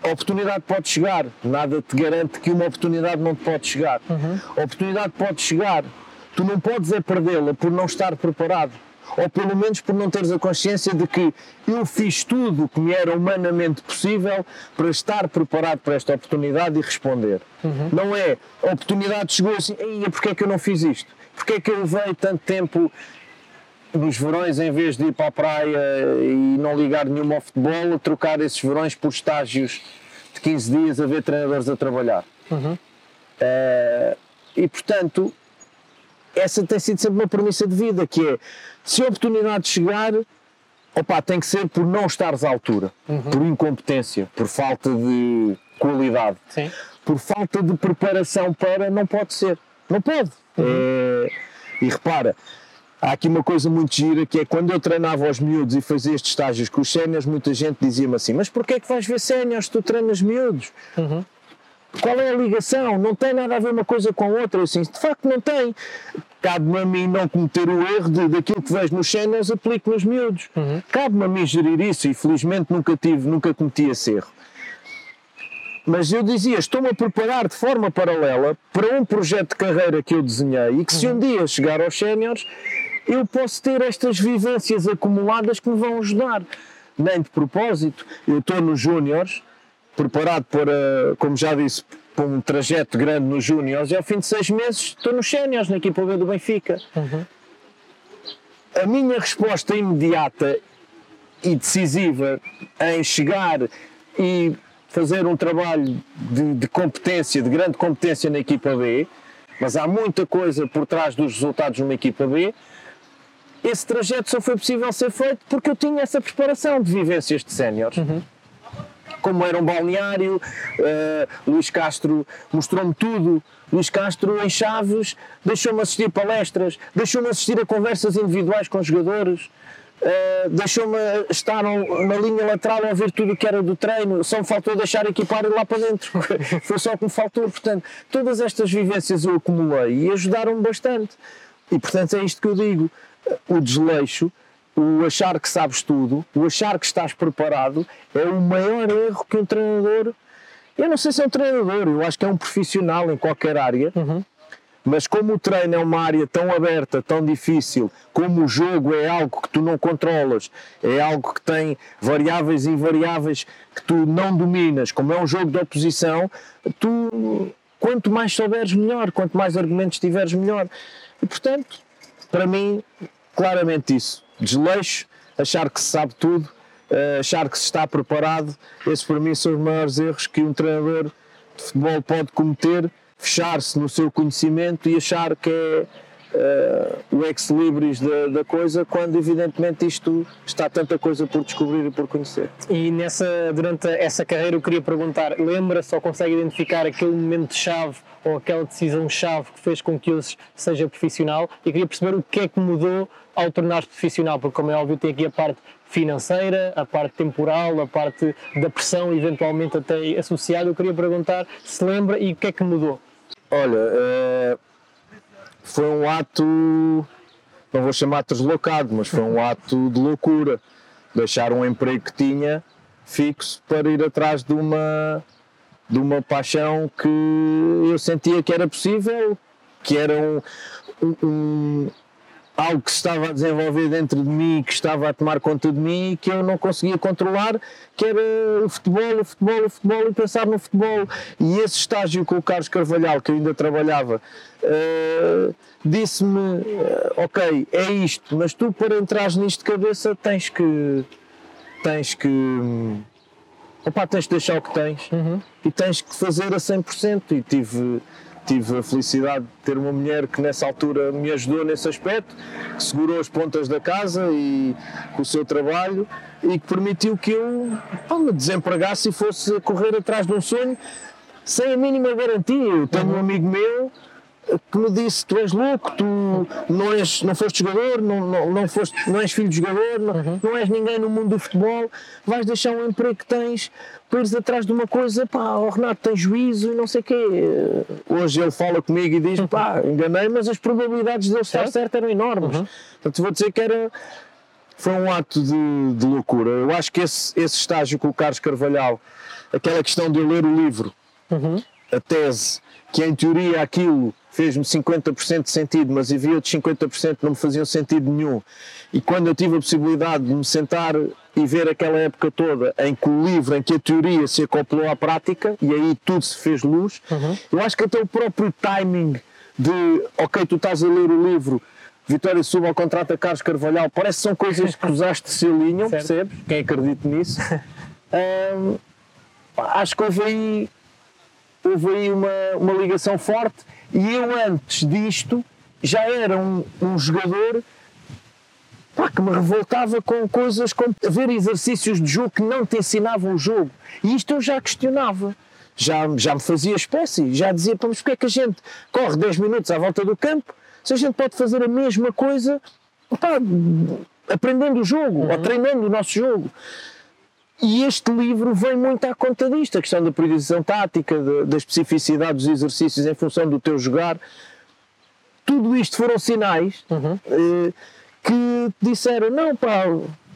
a oportunidade pode chegar, nada te garante que uma oportunidade não te pode chegar. A oportunidade pode chegar, tu não podes é perdê-la por não estar preparado. Ou pelo menos por não teres a consciência de que eu fiz tudo o que me era humanamente possível para estar preparado para esta oportunidade e responder. Não é a oportunidade chegou assim, porque é que eu não fiz isto? Porque é que eu levei tanto tempo nos verões, em vez de ir para a praia e não ligar nenhuma ao futebol, trocar esses verões por estágios de 15 dias a ver treinadores a trabalhar. Eh, e portanto, essa tem sido sempre uma premissa de vida, que é se a oportunidade chegar, opa, tem que ser por não estares à altura, por incompetência, por falta de qualidade, Sim. por falta de preparação para, não pode ser. Não pode. É, e repara, há aqui uma coisa muito gira que é quando eu treinava aos miúdos e fazia estes estágios com os séniores, muita gente dizia-me assim: Mas porquê é que vais ver séniores se tu treinas miúdos? Qual é a ligação? Não tem nada a ver uma coisa com a outra. Eu, assim, de facto, não tem. Cabe-me a mim não cometer o erro de daquilo que vejo nos séniores aplico nos miúdos. Cabe-me a mim gerir isso e felizmente nunca tive, nunca cometi esse erro. Mas eu dizia, estou-me a preparar de forma paralela para um projeto de carreira que eu desenhei e que se um dia chegar aos séniores, eu posso ter estas vivências acumuladas que me vão ajudar. Nem de propósito, eu estou nos júniores, preparado para, como já disse, para um trajeto grande nos júniores e ao fim de seis meses estou nos séniores, na equipa B do Benfica. A minha resposta imediata e decisiva em chegar e fazer um trabalho de, de competência, de grande competência na equipa B, mas há muita coisa por trás dos resultados numa equipa B. Esse trajeto só foi possível ser feito porque eu tinha essa preparação de vivências de séniores. Como era um balneário, eh, Luís Castro mostrou-me tudo. Luís Castro, em Chaves, deixou-me assistir palestras, deixou-me assistir a conversas individuais com jogadores. Uh, deixou-me estar na linha lateral a ouvir tudo o que era do treino, só me faltou deixar equipar e lá para dentro. Foi só o que me faltou. Portanto, todas estas vivências eu acumulei e ajudaram-me bastante. E portanto é isto que eu digo: o desleixo, o achar que sabes tudo, o achar que estás preparado, é o maior erro que um treinador. Eu não sei se é um treinador, eu acho que é um profissional em qualquer área. Mas como o treino é uma área tão aberta, tão difícil, como o jogo é algo que tu não controlas, é algo que tem variáveis e invariáveis que tu não dominas, como é um jogo de oposição, tu quanto mais souberes melhor, quanto mais argumentos tiveres melhor. E portanto, para mim, claramente isso. Desleixo, achar que se sabe tudo, eh, achar que se está preparado, esses para mim são os maiores erros que um treinador de futebol pode cometer, fechar-se no seu conhecimento e achar que é eh, o ex-libris da, da coisa, quando evidentemente isto está tanta coisa por descobrir e por conhecer. E nessa, durante essa carreira eu queria perguntar, lembra-se ou consegue identificar aquele momento-chave ou aquela decisão-chave que fez com que hoje seja profissional? E queria perceber o que é que mudou ao tornar-se profissional, porque como é óbvio tem aqui a parte financeira, a parte temporal, a parte da pressão eventualmente até associada. Eu queria perguntar se lembra e o que é que mudou? Olha, eh, foi um ato, não vou chamar deslocado, mas foi um ato de loucura. Deixar um emprego que tinha fixo para ir atrás de uma, de uma paixão que eu sentia que era possível, que era um- um- algo que se estava a desenvolver dentro de mim, que estava a tomar conta de mim e que eu não conseguia controlar, que era o futebol, o futebol, o futebol e pensar no futebol. E esse estágio com o Carlos Carvalhal, que eu ainda trabalhava, eh, disse-me, eh, ok, é isto, mas tu para entrares nisto de cabeça tens que tens que hum, opá, tens de deixar o que tens. E tens que fazer a 100% e tive tive a felicidade de ter uma mulher que nessa altura me ajudou nesse aspecto, que segurou as pontas da casa e com o seu trabalho e que permitiu que eu pá, me desempregasse e fosse correr atrás de um sonho sem a mínima garantia. Eu tenho um amigo meu que me disse tu és louco, tu não, és, não foste jogador, não, não, não, foste, não és filho de jogador, não, não és ninguém no mundo do futebol, vais deixar um emprego que tens para ires atrás de uma coisa, pá, o Renato tem juízo e não sei o quê. Hoje ele fala comigo e diz, pá, enganei, mas as probabilidades de ele estar Certo. eram enormes. Portanto, vou dizer que era foi um ato de, de, loucura. Eu acho que esse, esse estágio com o Carlos Carvalhal, aquela questão de eu ler o livro, uhum. a tese, que em teoria aquilo fez-me 50% de sentido, mas havia outros 50% que não me faziam sentido nenhum. E quando eu tive a possibilidade de me sentar e ver aquela época toda em que o livro, em que a teoria se acoplou à prática e aí tudo se fez luz, uhum. eu acho que até o próprio timing de, ok, tu estás a ler o livro, Vitória Suba contrato a Carlos Carvalhal, parece que são coisas que usaste se alinham, percebes? Quem acredita nisso? acho que houve aí, houve aí uma, uma ligação forte e eu antes disto já era um, um jogador pá, que me revoltava com coisas como ver exercícios de jogo que não te ensinavam o jogo. E isto eu já questionava. Já, já me fazia espécie, já dizia, mas porque é que a gente corre 10 minutos à volta do campo se a gente pode fazer a mesma coisa pá, aprendendo o jogo uhum. ou treinando o nosso jogo? E este livro vem muito à conta disto, a questão da priorização tática, da especificidade dos exercícios em função do teu jogar. Tudo isto foram sinais uhum. eh, que disseram: não, pá,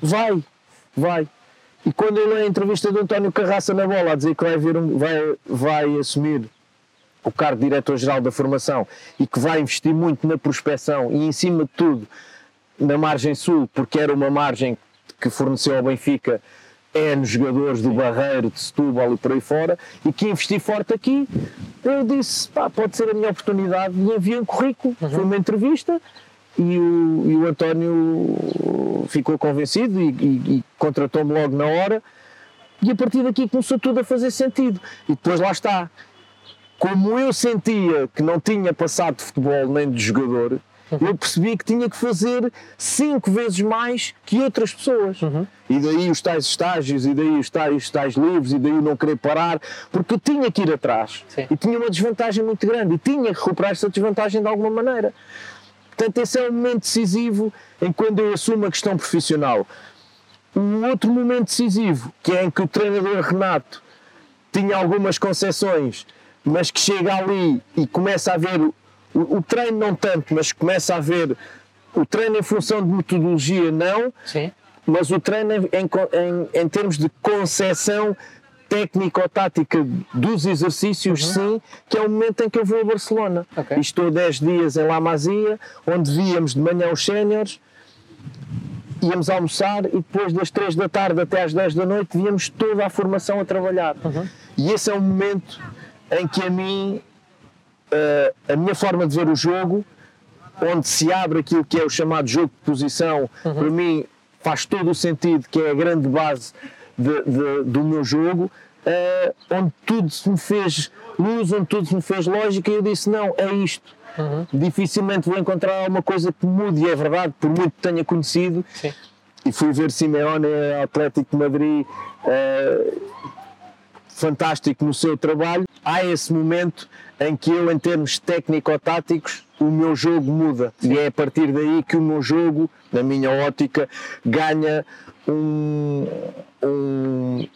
vai, vai. E quando eu li a entrevista do António Carraça na bola a dizer que vai, vir um, vai, vai assumir o cargo de diretor-geral da formação e que vai investir muito na prospecção e, em cima de tudo, na margem sul, porque era uma margem que forneceu ao Benfica N jogadores do Barreiro, de Setúbal e por aí fora, e que investi forte aqui, eu disse, pá, pode ser a minha oportunidade, e enviei um currículo, uhum. foi uma entrevista, e o, e o António ficou convencido e, e, e contratou-me logo na hora, e a partir daqui começou tudo a fazer sentido. E depois lá está. Como eu sentia que não tinha passado de futebol nem de jogador, eu percebi que tinha que fazer cinco vezes mais que outras pessoas. Uhum. E daí os tais estágios, e daí os tais, os tais livros, e daí não querer parar, porque eu tinha que ir atrás. Sim. E tinha uma desvantagem muito grande, e tinha que recuperar essa desvantagem de alguma maneira. Portanto, esse é um momento decisivo em quando eu assumo a questão profissional. Um outro momento decisivo, que é em que o treinador Renato tinha algumas concessões, mas que chega ali e começa a ver o, o, treino não tanto, mas começa a haver o treino em função de metodologia não, Sim. mas o treino em, em, em termos de concepção técnico-tática dos exercícios, uhum. sim, que é o momento em que eu vou a Barcelona. Okay. Estou 10 dias em La Masia, onde víamos de manhã os séniores, íamos almoçar e depois das 3 da tarde até às 10 da noite víamos toda a formação a trabalhar. Uhum. E esse é o momento em que a mim uh, a minha forma de ver o jogo, onde se abre aquilo que é o chamado jogo de posição, uhum. para mim faz todo o sentido, que é a grande base de, de, do meu jogo, uh, onde tudo se me fez luz, onde tudo se me fez lógica, e eu disse: não, é isto. Uhum. Dificilmente vou encontrar alguma coisa que mude, e é verdade, por muito que tenha conhecido. Sim. E fui ver Simeone, Atlético de Madrid, uh, fantástico no seu trabalho. Há esse momento em que eu, em termos técnico-táticos, o meu jogo muda. E é a partir daí que o meu jogo, na minha ótica, ganha um, um,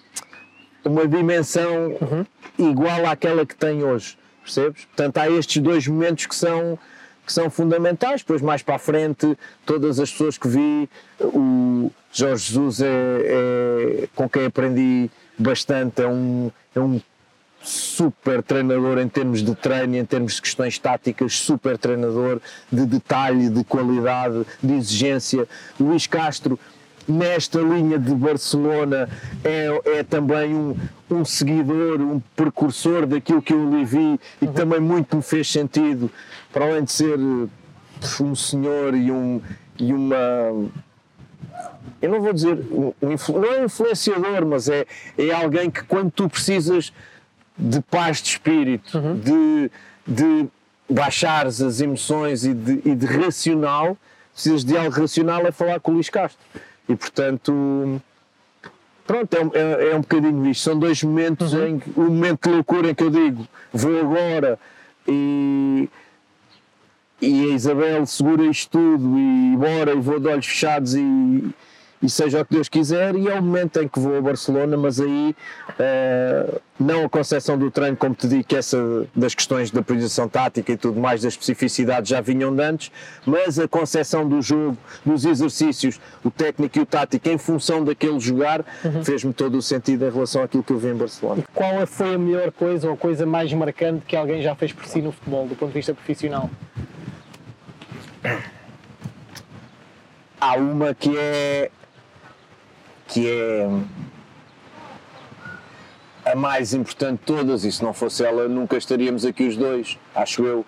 uma dimensão uhum. igual àquela que tem hoje. Percebes? Portanto, há estes dois momentos que são, que são fundamentais. Depois, mais para a frente, todas as pessoas que vi, o Jorge Jesus é, é com quem aprendi bastante, é um, é um super treinador em termos de treino, em termos de questões táticas, super treinador de detalhe, de qualidade, de exigência. Luís Castro, nesta linha de Barcelona, é, é também um, um seguidor, um precursor daquilo que eu lhe vi e que também muito me fez sentido, para além de ser um senhor e, um, e uma eu não vou dizer, um, não é um influenciador, mas é, é alguém que quando tu precisas de paz de espírito, uhum. de, de baixares as emoções e de, e de racional, precisas de algo racional, é falar com o Luís Castro. E portanto, pronto, é, é, é um bocadinho isto. São dois momentos uhum. em o um momento de loucura em que eu digo vou agora e, e a Isabel segura isto tudo e bora e vou de olhos fechados e, e seja o que Deus quiser, e é o momento em que vou a Barcelona, mas aí uh, não a concepção do treino, como te digo, que essa das questões da priorização tática e tudo mais, das especificidades já vinham de antes, mas a concepção do jogo, dos exercícios, o técnico e o tático em função daquele jogar, uhum. fez-me todo o sentido em relação àquilo que eu vi em Barcelona. E qual foi a melhor coisa ou a coisa mais marcante que alguém já fez por si no futebol, do ponto de vista profissional? Há uma que é que é a mais importante de todas, e se não fosse ela nunca estaríamos aqui os dois, acho eu,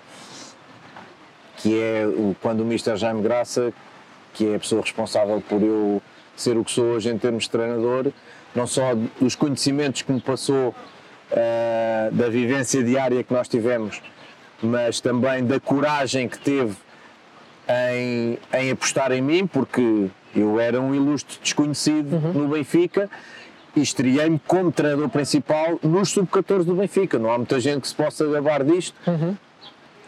que é o, quando o Mr. Jaime Graça, que é a pessoa responsável por eu ser o que sou hoje em termos de treinador, não só dos conhecimentos que me passou, uh, da vivência diária que nós tivemos, mas também da coragem que teve em, em apostar em mim, porque eu era um ilustre desconhecido uhum. no Benfica e estreiei-me como treinador principal nos sub-14 do Benfica. Não há muita gente que se possa gabar disto. Uhum.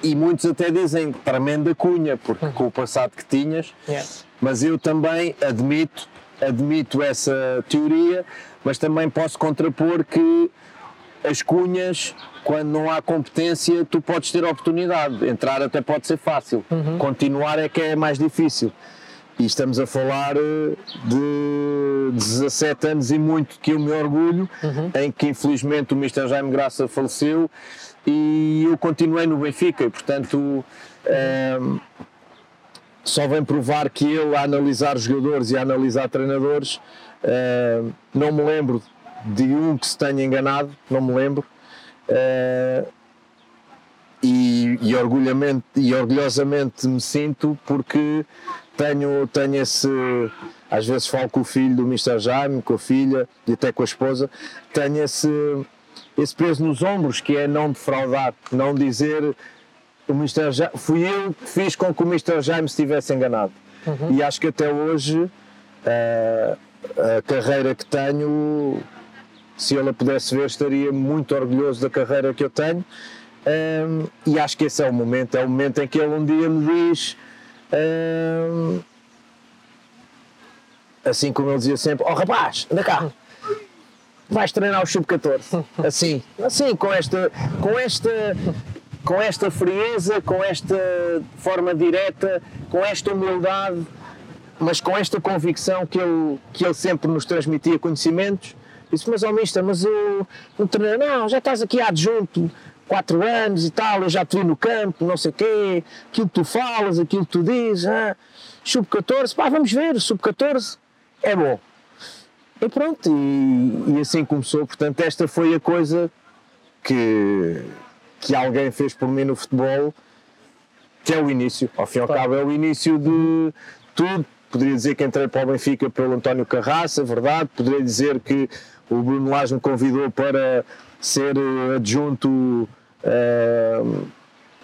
E muitos até dizem tremenda cunha, porque uhum. com o passado que tinhas. Yeah. Mas eu também admito, admito essa teoria, mas também posso contrapor que as cunhas, quando não há competência, tu podes ter oportunidade. Entrar até pode ser fácil. Uhum. Continuar é que é mais difícil. E estamos a falar eh, de 17 anos e muito que eu me orgulho, uhum. em que infelizmente o Mr. Jaime Graça faleceu e eu continuei no Benfica e portanto um, ehm, só vem provar que ele a analisar jogadores e a analisar treinadores um, ehm, não me lembro de um que se tenha enganado, não me lembro. Uh, e, e orgulhosamente me sinto porque tenho, tenho esse. Às vezes falo com o filho do Mr. Jaime, com a filha e até com a esposa, tenho esse, esse peso nos ombros que é não defraudar, não dizer o Mr. Jaime, fui eu que fiz com que o Mr. Jaime se tivesse enganado. Uhum. E acho que até hoje uh, a carreira que tenho, se ele a pudesse ver, estaria muito orgulhoso da carreira que eu tenho. Um, e acho que esse é o momento, é o momento em que ele um dia me diz assim como ele dizia sempre: oh, rapaz, anda cá, vais treinar o sub-14. Assim, assim, com esta, com esta, com esta frieza, com esta forma direta, com esta humildade, mas com esta convicção que ele, que ele sempre nos transmitia conhecimentos. Disse, mas ó oh, mister, mas eu não não, já estás aqui adjunto, quatro anos e tal, eu já te vi no campo, não sei o quê, aquilo que tu falas, aquilo que tu dizes, ah, sub-14, pá, vamos ver, sub-14 é bom. E pronto, e, e, assim começou, portanto, esta foi a coisa que, que alguém fez por mim no futebol, que é o início, ao fim e ao cabo é o início de tudo, poderia dizer que entrei para o Benfica pelo António Carraça, verdade, poderia dizer que o Bruno Lage me convidou para ser eh, adjunto uh,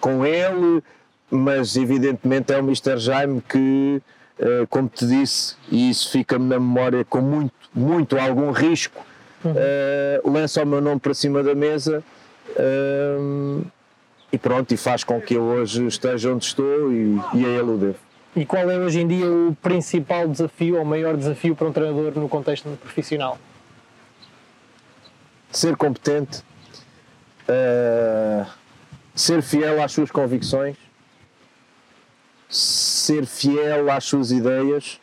com ele, mas evidentemente é o Mr. Jaime que, uh, como te disse, e isso fica-me na memória com muito, muito algum risco, uhum. uh, lança o meu nome para cima da mesa e pronto, e faz com que eu hoje esteja onde estou e, e a ele o devo. E qual é hoje em dia o principal desafio ou o maior desafio para um treinador no contexto profissional? Ser competente, uh, ser fiel às suas convicções, ser fiel às suas ideias.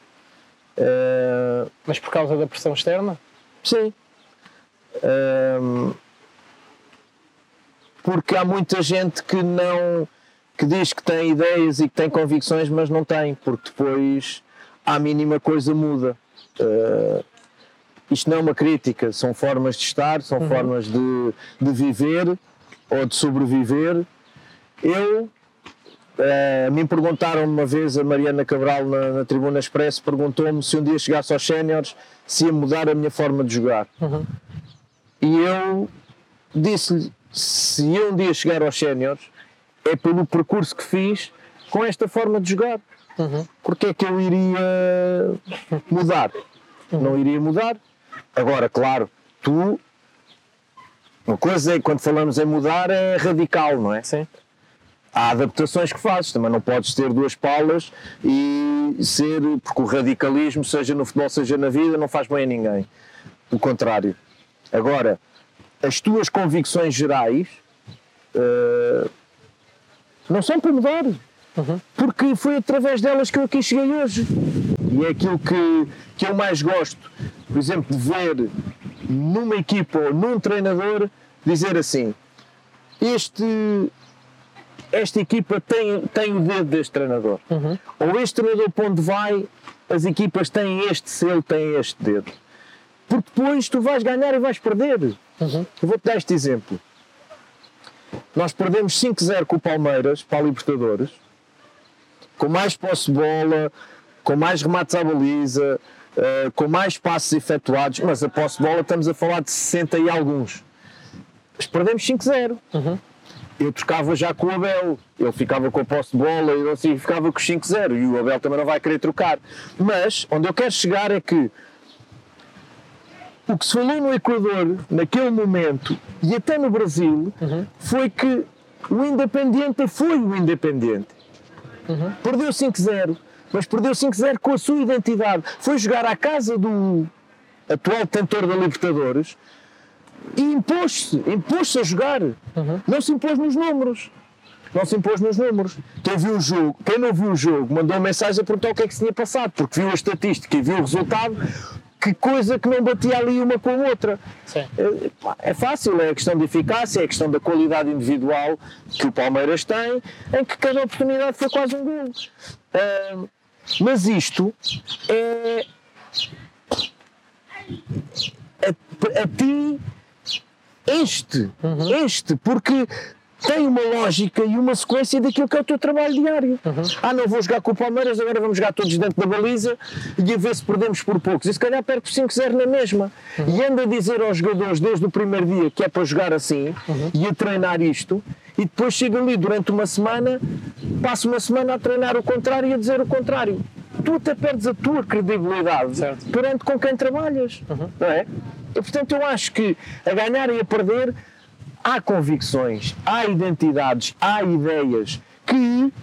Uh, Mas por causa da pressão externa? Sim. Uh, porque há muita gente que não que diz que tem ideias e que tem convicções, mas não tem, porque depois a mínima coisa muda. Uh, isto não é uma crítica, são formas de estar, são uhum. formas de, de viver ou de sobreviver. Eu, uh, me perguntaram uma vez, a Mariana Cabral na, na Tribuna Expresso perguntou-me se um dia chegasse aos séniores se ia mudar a minha forma de jogar. Uhum. E eu disse-lhe, se eu um dia chegar aos séniores, é pelo percurso que fiz com esta forma de jogar. Uhum. Porque é que eu iria mudar? Uhum. Não iria mudar. Agora, claro, tu. Uma coisa é quando falamos em mudar é radical, não é? Sim. há adaptações que fazes, também não podes ter duas palas e ser, porque o radicalismo, seja no futebol, seja na vida, não faz bem a ninguém. O contrário. Agora, as tuas convicções gerais uh, não são para mudar. Uhum. Porque foi através delas que eu aqui cheguei hoje. E é aquilo que, que eu mais gosto, por exemplo, de ver numa equipa ou num treinador dizer assim: este, esta equipa tem, tem o dedo deste treinador. Uhum. Ou este treinador para onde vai, as equipas têm este selo, têm este dedo. Porque depois tu vais ganhar e vais perder. Uhum. Eu vou-te dar este exemplo. Nós perdemos 5-0 com o Palmeiras para a Libertadores, com mais posse bola, com mais remates à baliza, uh, com mais passos efetuados, mas a posse bola estamos a falar de 60 e alguns. Mas perdemos 5-0. Uhum. Eu trocava já com o Abel, ele ficava com a posse de bola e assim ficava com os 5-0 e o Abel também não vai querer trocar. Mas onde eu quero chegar é que o que se falou no Equador naquele momento e até no Brasil uhum. foi que o Independiente foi o Independiente. Uhum. Perdeu 5-0, mas perdeu 5-0 com a sua identidade. Foi jogar à casa do atual detentor da Libertadores e impôs-se, impôs-se a jogar. Uhum. Não se impôs nos números. Não se impôs nos números. Quem viu o jogo, quem não viu o jogo, mandou mensagem a perguntar o que é que se tinha passado, porque viu a estatística e viu o resultado, que coisa que não batia ali uma com a outra. É, é, fácil, é a questão de eficácia, é a questão da qualidade individual que o Palmeiras tem, em que cada oportunidade foi quase um gol. Uh, mas isto é. A, a ti este, uhum. este, porque tem uma lógica e uma sequência daquilo que é o teu trabalho diário. Uhum. Ah, não vou jogar com o Palmeiras, agora vamos jogar todos dentro da baliza e a ver se perdemos por poucos. E se calhar perco 5-0 na mesma. Uhum. E anda a dizer aos jogadores desde o primeiro dia que é para jogar assim uhum. e a treinar isto, e depois chega ali durante uma semana, passa uma semana a treinar o contrário e a dizer o contrário. Tu até perdes a tua credibilidade certo. perante com quem trabalhas, uhum. não é? E, portanto, eu acho que a ganhar e a perder há convicções, há identidades, há ideias que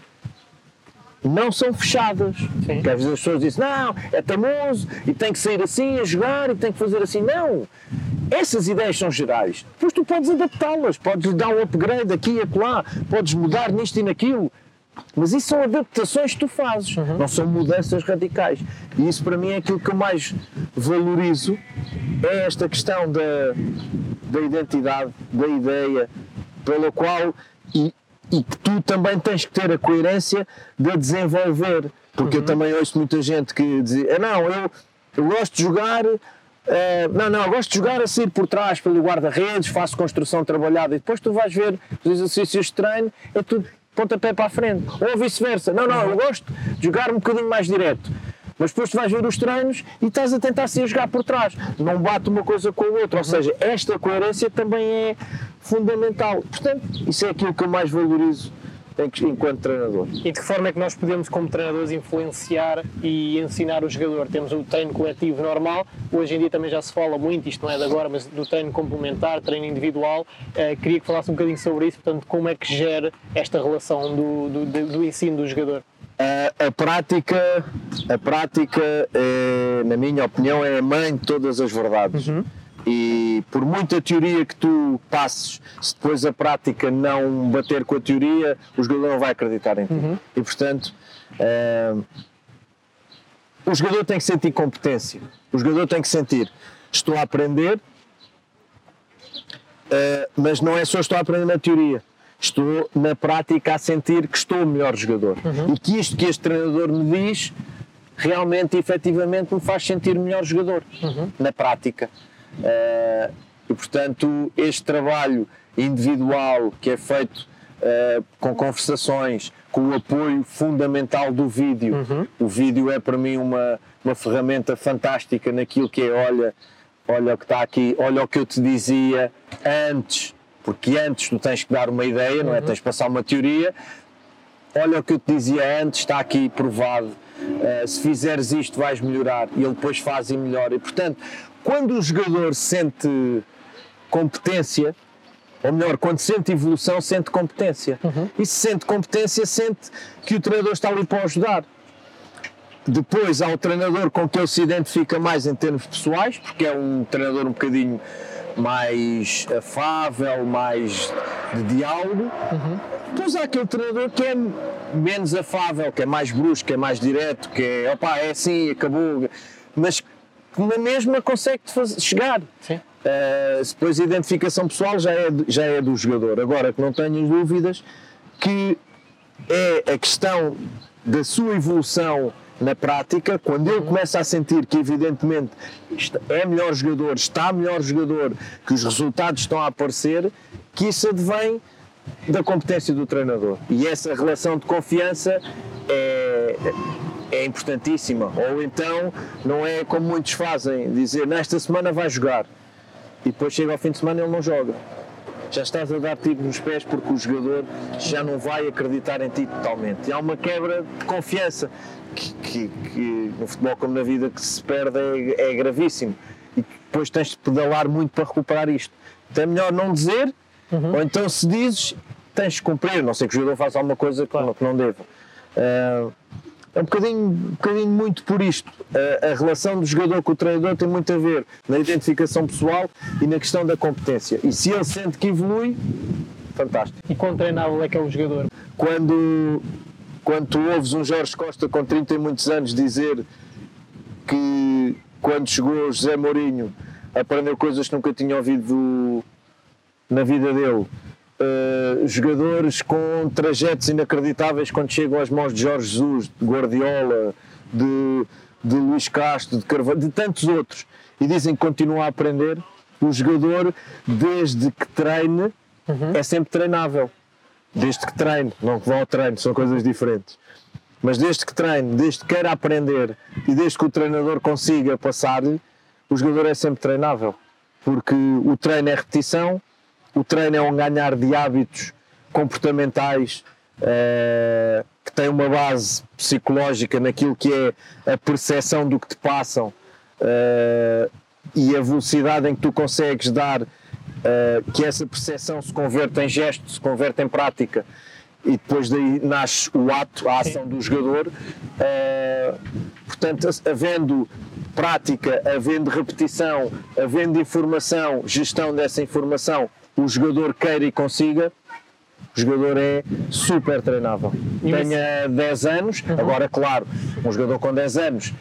não são fechadas. Sim. Porque às vezes as pessoas dizem, não, é tamoso e tem que sair assim a jogar e tem que fazer assim. Não! Essas ideias são gerais. Depois tu podes adaptá-las, podes dar um upgrade aqui e acolá, podes mudar nisto e naquilo. Mas isso são adaptações que tu fazes, uhum. não são mudanças radicais. E isso para mim é aquilo que eu mais valorizo, é esta questão da, da identidade, da ideia, pela qual e, e que tu também tens que ter a coerência de desenvolver. Porque uhum. eu também ouço muita gente que diz, ah, não, eu, eu gosto de jogar Uh, não, não, eu gosto de jogar a sair por trás pelo guarda-redes, faço construção trabalhada e depois tu vais ver os exercícios de treino, é tudo pontapé para a frente. Ou vice-versa. Não, não, eu gosto de jogar um bocadinho mais direto. Mas depois tu vais ver os treinos e estás a tentar se jogar por trás. Não bate uma coisa com a outra. Ou seja, esta coerência também é fundamental. Portanto, isso é aquilo que eu mais valorizo enquanto treinador. E de que forma é que nós podemos, como treinadores, influenciar e ensinar o jogador? Temos o treino coletivo normal, hoje em dia também já se fala muito, isto não é de agora, mas do treino complementar, treino individual. Uh, queria que falasse um bocadinho sobre isso, portanto, como é que gera esta relação do, do, do ensino do jogador? A, a, prática, a prática é, na minha opinião, é a mãe de todas as verdades. Uhum. E por muita teoria que tu passes, se depois a prática não bater com a teoria, o jogador não vai acreditar em ti. Uhum. E portanto, uh, o jogador tem que sentir competência. O jogador tem que sentir, estou a aprender, uh, mas não é só estou a aprender na teoria. Estou na prática a sentir que estou o melhor jogador. Uhum. E que isto que este treinador me diz realmente, efetivamente, me faz sentir melhor jogador uhum. na prática. Uh, e, portanto, este trabalho individual que é feito uh, com conversações, com o apoio fundamental do vídeo. Uhum. O vídeo é para mim uma, uma ferramenta fantástica naquilo que é: olha, olha o que está aqui, olha o que eu te dizia antes, porque antes tu tens que dar uma ideia, não é? Uhum. Tens de passar uma teoria. Olha o que eu te dizia antes, está aqui provado. Uh, se fizeres isto, vais melhorar. E ele depois faz e melhora. E portanto, quando o jogador sente competência, Ou melhor, quando sente evolução, sente competência. Uhum. E se sente competência, sente que o treinador está ali para ajudar. Depois há o treinador com que ele se identifica mais em termos pessoais, porque é um treinador um bocadinho mais afável, mais de diálogo. Depois há aquele treinador que é menos afável, que é mais brusco, que é mais direto, que é opá, é assim, acabou. Mas que na mesma consegue fazer, chegar. Sim. Uh, depois a identificação pessoal já é, já é do jogador. Agora que não tenhas dúvidas que é a questão da sua evolução na prática, quando ele começa a sentir que evidentemente é melhor jogador, está melhor jogador, que os resultados estão a aparecer, que isso advém da competência do treinador. E essa relação de confiança é, é importantíssima. Ou então não é como muitos fazem, dizer nesta semana vai jogar e depois chega ao fim de semana e ele não joga. Já estás a dar tiro nos pés porque o jogador já não vai acreditar em ti totalmente. E há uma quebra de confiança que, que- que no futebol como na vida que se perde é, é gravíssimo. E depois tens de pedalar muito para recuperar isto. Então é melhor não dizer, ou então se dizes, tens de cumprir, não sei que o jogador faça alguma coisa que, não, que não deva. Ah, é um bocadinho, um bocadinho muito por isto. A, a relação do jogador com o treinador tem muito a ver na identificação pessoal e na questão da competência. E se ele sente que evolui, fantástico. E quão treinável é que é o jogador? Quando, quando tu ouves um Jorge Costa com 30 e muitos anos dizer que quando chegou o José Mourinho aprendeu coisas que nunca tinha ouvido na vida dele. Uh, jogadores com trajetos inacreditáveis quando chegam às mãos de Jorge Jesus, de Guardiola, de, de Luís Castro, de Carvalho, de tantos outros, e dizem que continua a aprender. O jogador, desde que treine, é sempre treinável. Desde que treine, não que vá ao treino, são coisas diferentes. Mas desde que treine, desde que queira aprender e desde que o treinador consiga passar-lhe, o jogador é sempre treinável. Porque o treino é repetição, o treino é um ganhar de hábitos comportamentais eh, que tem uma base psicológica naquilo que é a percepção do que te passam eh, e a velocidade em que tu consegues dar eh, que essa percepção se converte em gesto, se converte em prática e depois daí nasce o ato, a ação do jogador. Portanto, havendo prática, havendo repetição, havendo informação, gestão dessa informação, o jogador queira e consiga, o jogador é super treinável. E Tenha 10 anos, agora, claro, um jogador com 10 anos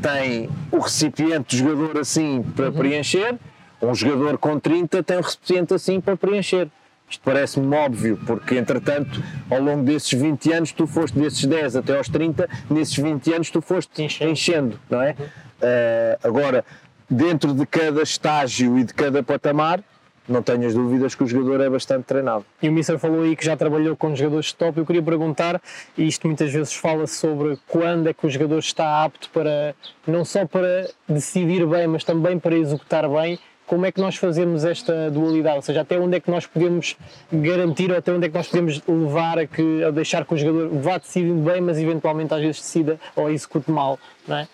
tem o recipiente de jogador assim para preencher, um jogador com 30 tem o recipiente assim para preencher. Isto parece-me óbvio, porque entretanto, ao longo desses 20 anos, tu foste desses 10 até aos 30, nesses 20 anos tu foste Enchendo. enchendo, não é? Eh, agora, dentro de cada estágio e de cada patamar, não tenhas dúvidas que o jogador é bastante treinado. E o Mister falou aí que já trabalhou com jogadores top. Eu queria perguntar, e isto muitas vezes fala sobre quando é que o jogador está apto para, não só para decidir bem, mas também para executar bem. Como é que nós fazemos esta dualidade? Ou seja, até onde é que nós podemos garantir ou até onde é que nós podemos levar a, que, a deixar que o jogador vá decidindo bem, mas eventualmente às vezes decida ou execute mal, não é?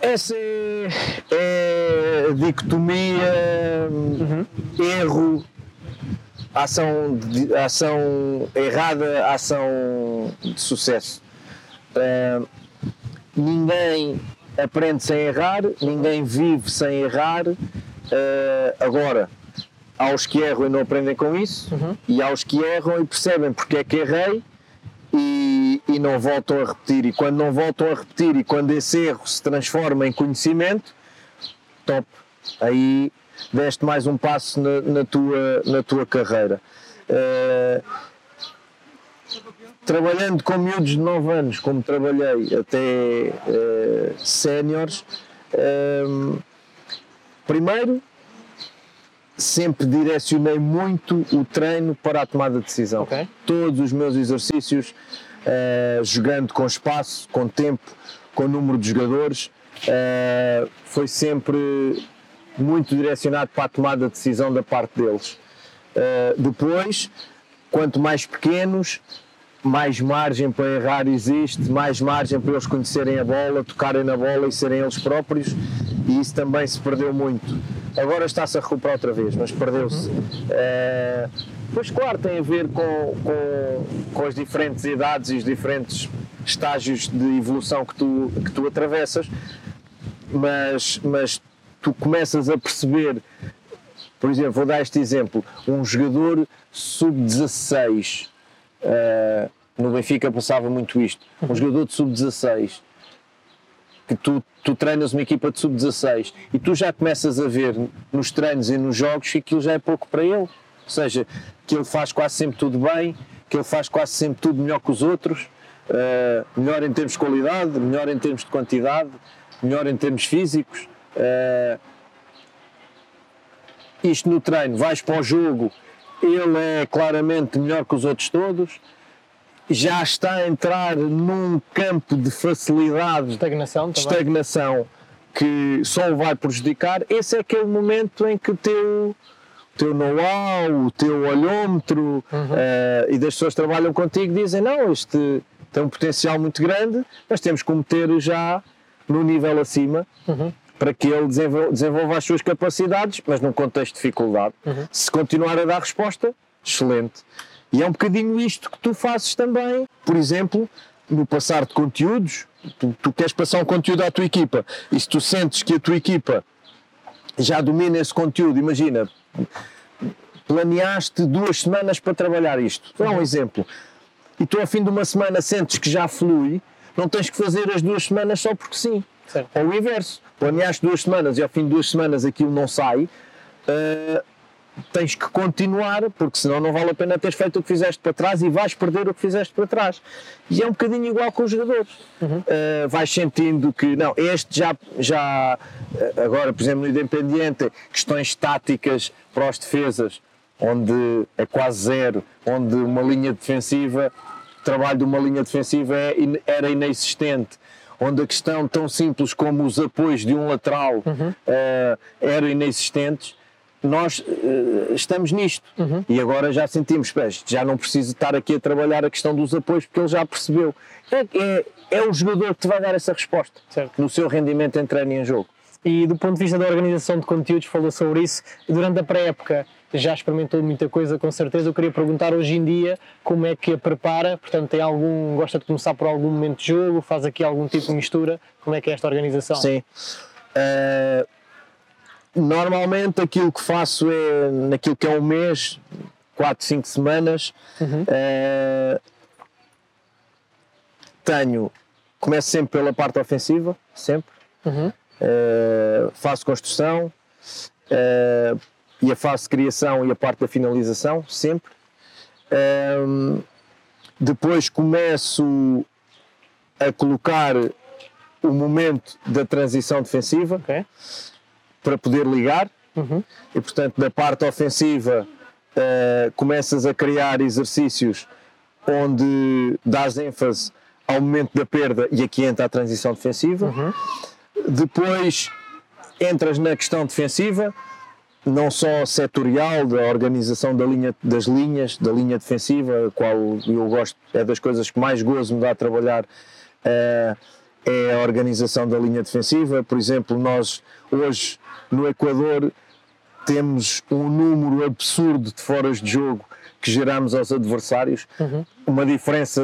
Essa é, é a dicotomia erro, ação, ação errada, ação de sucesso. Ah, ninguém aprende sem errar, ninguém vive sem errar. Ah, agora, há os que erram e não aprendem com isso, e há os que erram e percebem porque é que errei e, não voltam a repetir. E quando não voltam a repetir e quando esse erro se transforma em conhecimento, top. Aí deste mais um passo na, na tua, na tua carreira. Eh, trabalhando com miúdos de 9 anos, como trabalhei até eh, séniores, ehm, primeiro sempre direcionei muito o treino para a tomada de decisão. Ok. Todos os meus exercícios, eh, jogando com espaço, com tempo, com número de jogadores, eh, foi sempre muito direcionado para a tomada de decisão da parte deles. Eh, depois, quanto mais pequenos, mais margem para errar existe, mais margem para eles conhecerem a bola, tocarem na bola e serem eles próprios, e isso também se perdeu muito. agora está-se a recuperar outra vez, mas perdeu-se. Pois claro, tem a ver com, com, com as diferentes idades e os diferentes estágios de evolução que tu, que tu atravessas, mas, mas tu começas a perceber, por exemplo, vou dar este exemplo, um jogador sub-16, uh, no Benfica passava muito isto, um jogador de sub-16, que tu, tu treinas uma equipa de sub-16 e tu já começas a ver nos treinos e nos jogos que aquilo já é pouco para ele, ou seja, que ele faz quase sempre tudo bem, que ele faz quase sempre tudo melhor que os outros, uh, melhor em termos de qualidade, melhor em termos de quantidade, melhor em termos físicos. Uh, isto no treino, vais para o jogo, ele é claramente melhor que os outros todos, já está a entrar num campo de facilidade, estagnação, estagnação que só o vai prejudicar. Esse é aquele momento em que o teu, teu know-how, o teu olhômetro uhum. uh, e das pessoas que trabalham contigo dizem: não, este tem um potencial muito grande, mas temos que o meter já no nível acima. Uhum. Para que ele desenvolva, desenvolva, as suas capacidades, mas num contexto de dificuldade. Uhum. Se continuar a dar resposta, excelente. E é um bocadinho isto que tu fazes também, por exemplo, no passar de conteúdos. Tu, tu queres passar um conteúdo à tua equipa e se tu sentes que a tua equipa já domina esse conteúdo, imagina, planeaste duas semanas para trabalhar isto. Dar um uhum. exemplo e tu ao fim de uma semana sentes que já flui, não tens que fazer as duas semanas só porque sim. Certo. Ou o inverso. Planeaste duas semanas e ao fim de duas semanas aquilo não sai, uh, tens que continuar, porque senão não vale a pena teres feito o que fizeste para trás e vais perder o que fizeste para trás. E é um bocadinho igual com os jogadores. Uhum. Uh, vais sentindo que, não, este já, já, agora, por exemplo, no Independiente, questões táticas para os defesas, onde é quase zero, onde uma linha defensiva, o trabalho de uma linha defensiva é, era inexistente, onde a questão tão simples como os apoios de um lateral uhum. uh, eram inexistentes, nós uh, estamos nisto uhum. e agora já sentimos, já não preciso estar aqui a trabalhar a questão dos apoios porque ele já percebeu. É, é, é o jogador que te vai dar essa resposta certo. no seu rendimento em treino e em jogo. E do ponto de vista da organização de conteúdos, falou sobre isso, durante a pré-época já experimentou muita coisa, com certeza. Eu queria perguntar hoje em dia como é que a prepara, portanto, tem algum, gosta de começar por algum momento de jogo, faz aqui algum tipo de mistura, como é que é esta organização? Sim. Uh, normalmente aquilo que faço é naquilo que é um mês, 4, 5 semanas, uhum. uh, tenho, começo sempre pela parte ofensiva, sempre. Uhum. Uh, faço construção uh, e a fase de criação e a parte da finalização, sempre. Um, depois começo a colocar o momento da transição defensiva okay. Para poder ligar. Uhum. E portanto, da parte ofensiva, uh, começas a criar exercícios onde dás ênfase ao momento da perda e aqui entra a transição defensiva. Uhum depois entras na questão defensiva, não só setorial, da organização da linha, das linhas, da linha defensiva, a qual eu gosto, é das coisas que mais gozo me dá a trabalhar, é, é a organização da linha defensiva. Por exemplo, nós hoje no Equador temos um número absurdo de foras de jogo que geramos aos adversários, uhum. uma diferença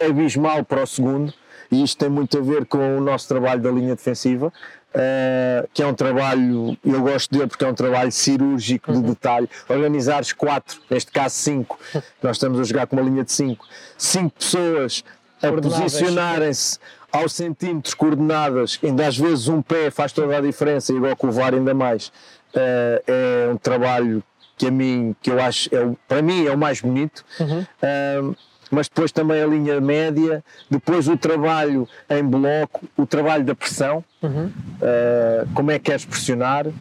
abismal para o segundo e isto tem muito a ver com o nosso trabalho da linha defensiva, uh, que é um trabalho, eu gosto dele porque é um trabalho cirúrgico de detalhe. Organizares quatro, neste caso cinco, nós estamos a jogar com uma linha de cinco, cinco pessoas a posicionarem-se aos centímetros coordenadas, ainda às vezes um pé faz toda a diferença, igual com o VAR ainda mais. Uh, é um trabalho que a mim, que eu acho, é, para mim é o mais bonito. Uhum. Uh, mas depois também a linha média, depois o trabalho em bloco, o trabalho da pressão, uhum. uh, como é que queres pressionar, uh,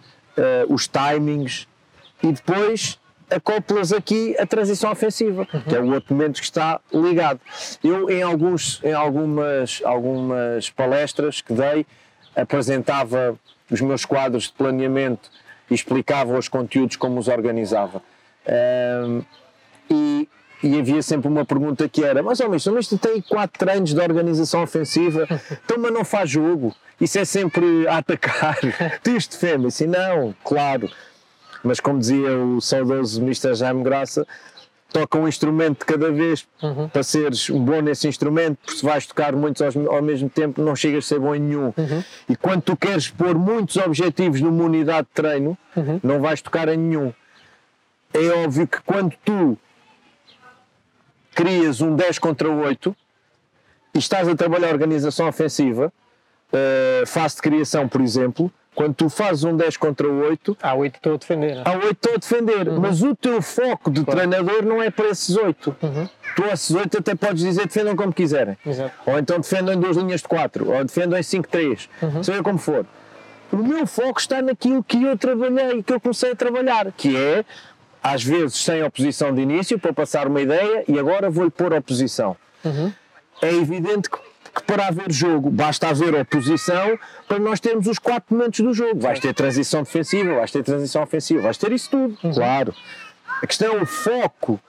os timings e depois acoplas aqui a transição ofensiva, uhum. que é o outro momento que está ligado. Eu em, alguns, em algumas, algumas palestras que dei apresentava os meus quadros de planeamento e explicava os conteúdos como os organizava. Uh, e e havia sempre uma pergunta que era: Mas, homem, oh, isto tem quatro treinos de organização ofensiva, então, mas não faz jogo. Isso é sempre a atacar. Tu isto defende? Assim, não, claro. Mas, como dizia o saudoso Mr. Jaime Graça, toca um instrumento de cada vez uhum. para seres bom nesse instrumento, porque se vais tocar muitos ao, ao mesmo tempo, não chegas a ser bom em nenhum. Uhum. E quando tu queres pôr muitos objetivos numa unidade de treino, uhum. não vais tocar em nenhum. É óbvio que quando tu crias um 10 contra 8 e estás a trabalhar a organização ofensiva, uh, fase de criação, por exemplo, quando tu fazes um 10 contra 8, há 8 estou a defender. Há 8 estou a defender, uhum. mas o teu foco de claro. treinador não é para esses 8. Uhum. Tu, esses 8, até podes dizer defendam como quiserem. Exato. Ou então defendam em duas linhas de 4, ou defendam em 5-3, uhum. seja como for. O meu foco está naquilo que eu trabalhei, que eu comecei a trabalhar, que é, às vezes, sem oposição de início, para passar uma ideia, e agora vou-lhe pôr oposição. Uhum. É evidente que que para haver jogo basta haver oposição para nós termos os quatro momentos do jogo. Vais ter transição defensiva, vais ter transição ofensiva, vais ter isso tudo, uhum. claro. A questão é o foco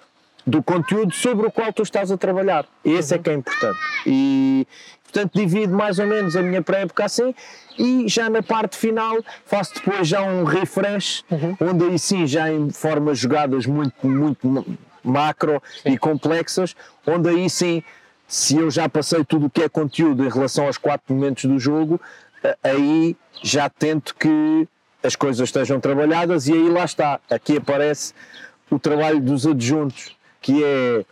do conteúdo sobre o qual tu estás a trabalhar. Esse é uhum. é que é importante. E, portanto, divido mais ou menos a minha pré-época assim e já na parte final faço depois já um refresh, uhum. onde aí sim já em formas jogadas muito, muito macro sim. e complexas, onde aí sim se eu já passei tudo o que é conteúdo em relação aos quatro momentos do jogo, aí já tento que as coisas estejam trabalhadas e aí lá está. Aqui aparece o trabalho dos adjuntos, que é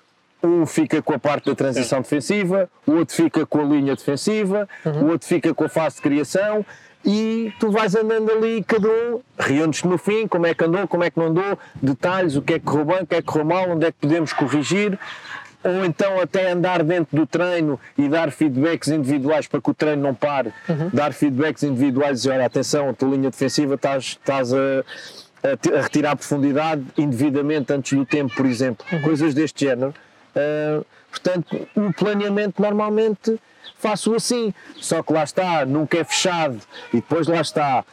um fica com a parte da transição defensiva, o outro fica com a linha defensiva, uhum. o outro fica com a fase de criação e tu vais andando ali, cada um reúnes-te no fim, como é que andou, como é que não andou, detalhes, o que é que correu bem, o que é que correu mal, onde é que podemos corrigir ou então até andar dentro do treino e dar feedbacks individuais para que o treino não pare, uhum. dar feedbacks individuais e dizer, olha, atenção, a tua linha defensiva estás, estás a, a, retirar profundidade indevidamente antes do tempo, por exemplo, uhum. coisas deste género. Uh, portanto, o planeamento normalmente faço assim, só que lá está, nunca é fechado e depois lá está.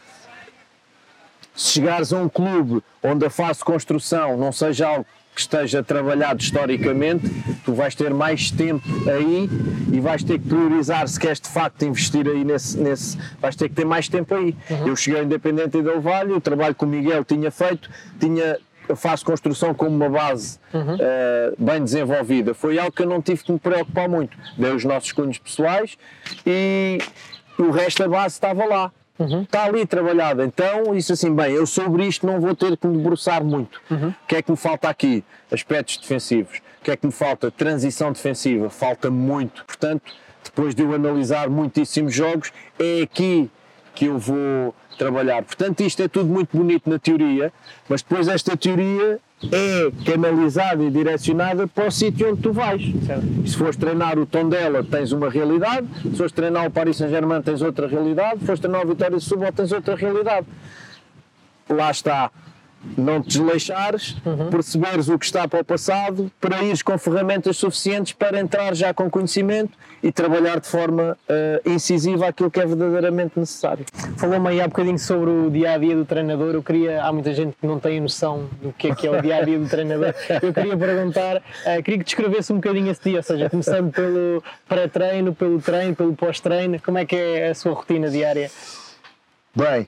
Se chegares a um clube onde a fase de construção não seja algo que esteja trabalhado historicamente, tu vais ter mais tempo aí e vais ter que priorizar se queres de facto investir aí nesse, nesse vais ter que ter mais tempo aí. Uhum. Eu cheguei independente Del Valle, o trabalho que o Miguel tinha feito, tinha faço construção como uma base uhum. uh, bem desenvolvida. Foi algo que eu não tive que me preocupar muito. Dei os nossos cunhos pessoais e o resto da base estava lá. Uhum. Está ali trabalhado. Então, isso assim, bem, eu sobre isto não vou ter que me debruçar muito. Uhum. O que é que me falta aqui? Aspectos defensivos. O que é que me falta? Transição defensiva. Falta muito. Portanto, depois de eu analisar muitíssimos jogos, é aqui que eu vou trabalhar. Portanto, isto é tudo muito bonito na teoria, mas depois esta teoria é canalizada e direcionada para o sítio onde tu vais. Certo. Se fores treinar o Tondela, tens uma realidade, se fores treinar o Paris Saint-Germain, tens outra realidade, se fores treinar o Vitória de Setúbal, tens outra realidade. Lá está não te desleixares, uhum. perceberes o que está para o passado, para ires com ferramentas suficientes para entrar já com conhecimento e trabalhar de forma uh, incisiva aquilo que é verdadeiramente necessário. Falou-me aí há bocadinho sobre o dia a dia do treinador. Eu queria, há muita gente que não tem noção do que é que é o dia a dia do treinador. Eu queria perguntar, uh, queria que descrevesse um bocadinho esse dia, ou seja, começando pelo pré-treino, pelo treino, pelo pós-treino, como é que é a sua rotina diária? Bem.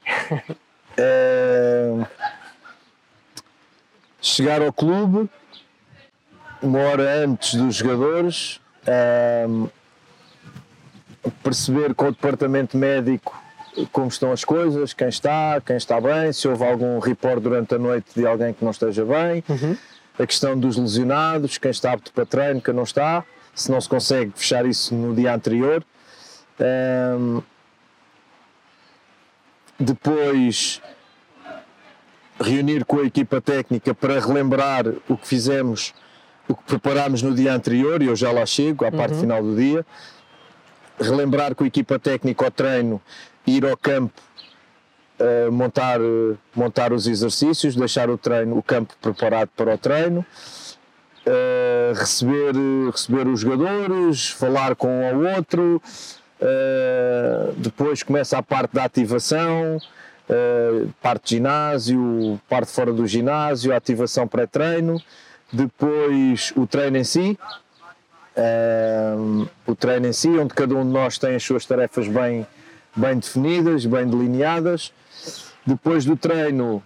Uh chegar ao clube uma hora antes dos jogadores, um, perceber com o departamento médico como estão as coisas, quem está, quem está bem, se houve algum report durante a noite de alguém que não esteja bem, uhum. a questão dos lesionados, quem está apto para treino, quem não está, se não se consegue fechar isso no dia anterior. Um, depois reunir com a equipa técnica para relembrar o que fizemos, o que preparámos no dia anterior, e eu já lá chego, à parte uhum. final do dia. Relembrar com a equipa técnica ao treino, ir ao campo, uh, montar, uh, montar os exercícios, deixar o treino, o campo preparado para o treino. Uh, receber, receber os jogadores, falar com um ao outro, depois começa a parte da ativação, uh, parte de ginásio, parte fora do ginásio, ativação pré-treino, Depois o treino em si, um, o treino em si, onde cada um de nós tem as suas tarefas bem, bem definidas, bem delineadas. Depois do treino,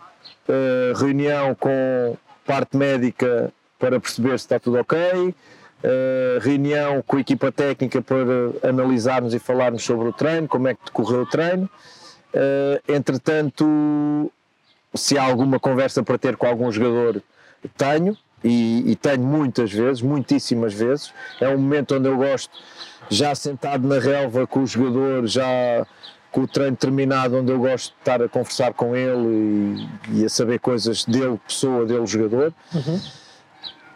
uh, reunião com parte médica para perceber se está tudo ok, uh, reunião com a equipa técnica para analisarmos e falarmos sobre o treino, como é que decorreu o treino. Uh, entretanto, se há alguma conversa para ter com algum jogador, tenho e, e, tenho muitas vezes, muitíssimas vezes. É um momento onde eu gosto, já sentado na relva com o jogador, já com o treino terminado, onde eu gosto de estar a conversar com ele e, e a saber coisas dele, pessoa, dele, jogador. Uhum.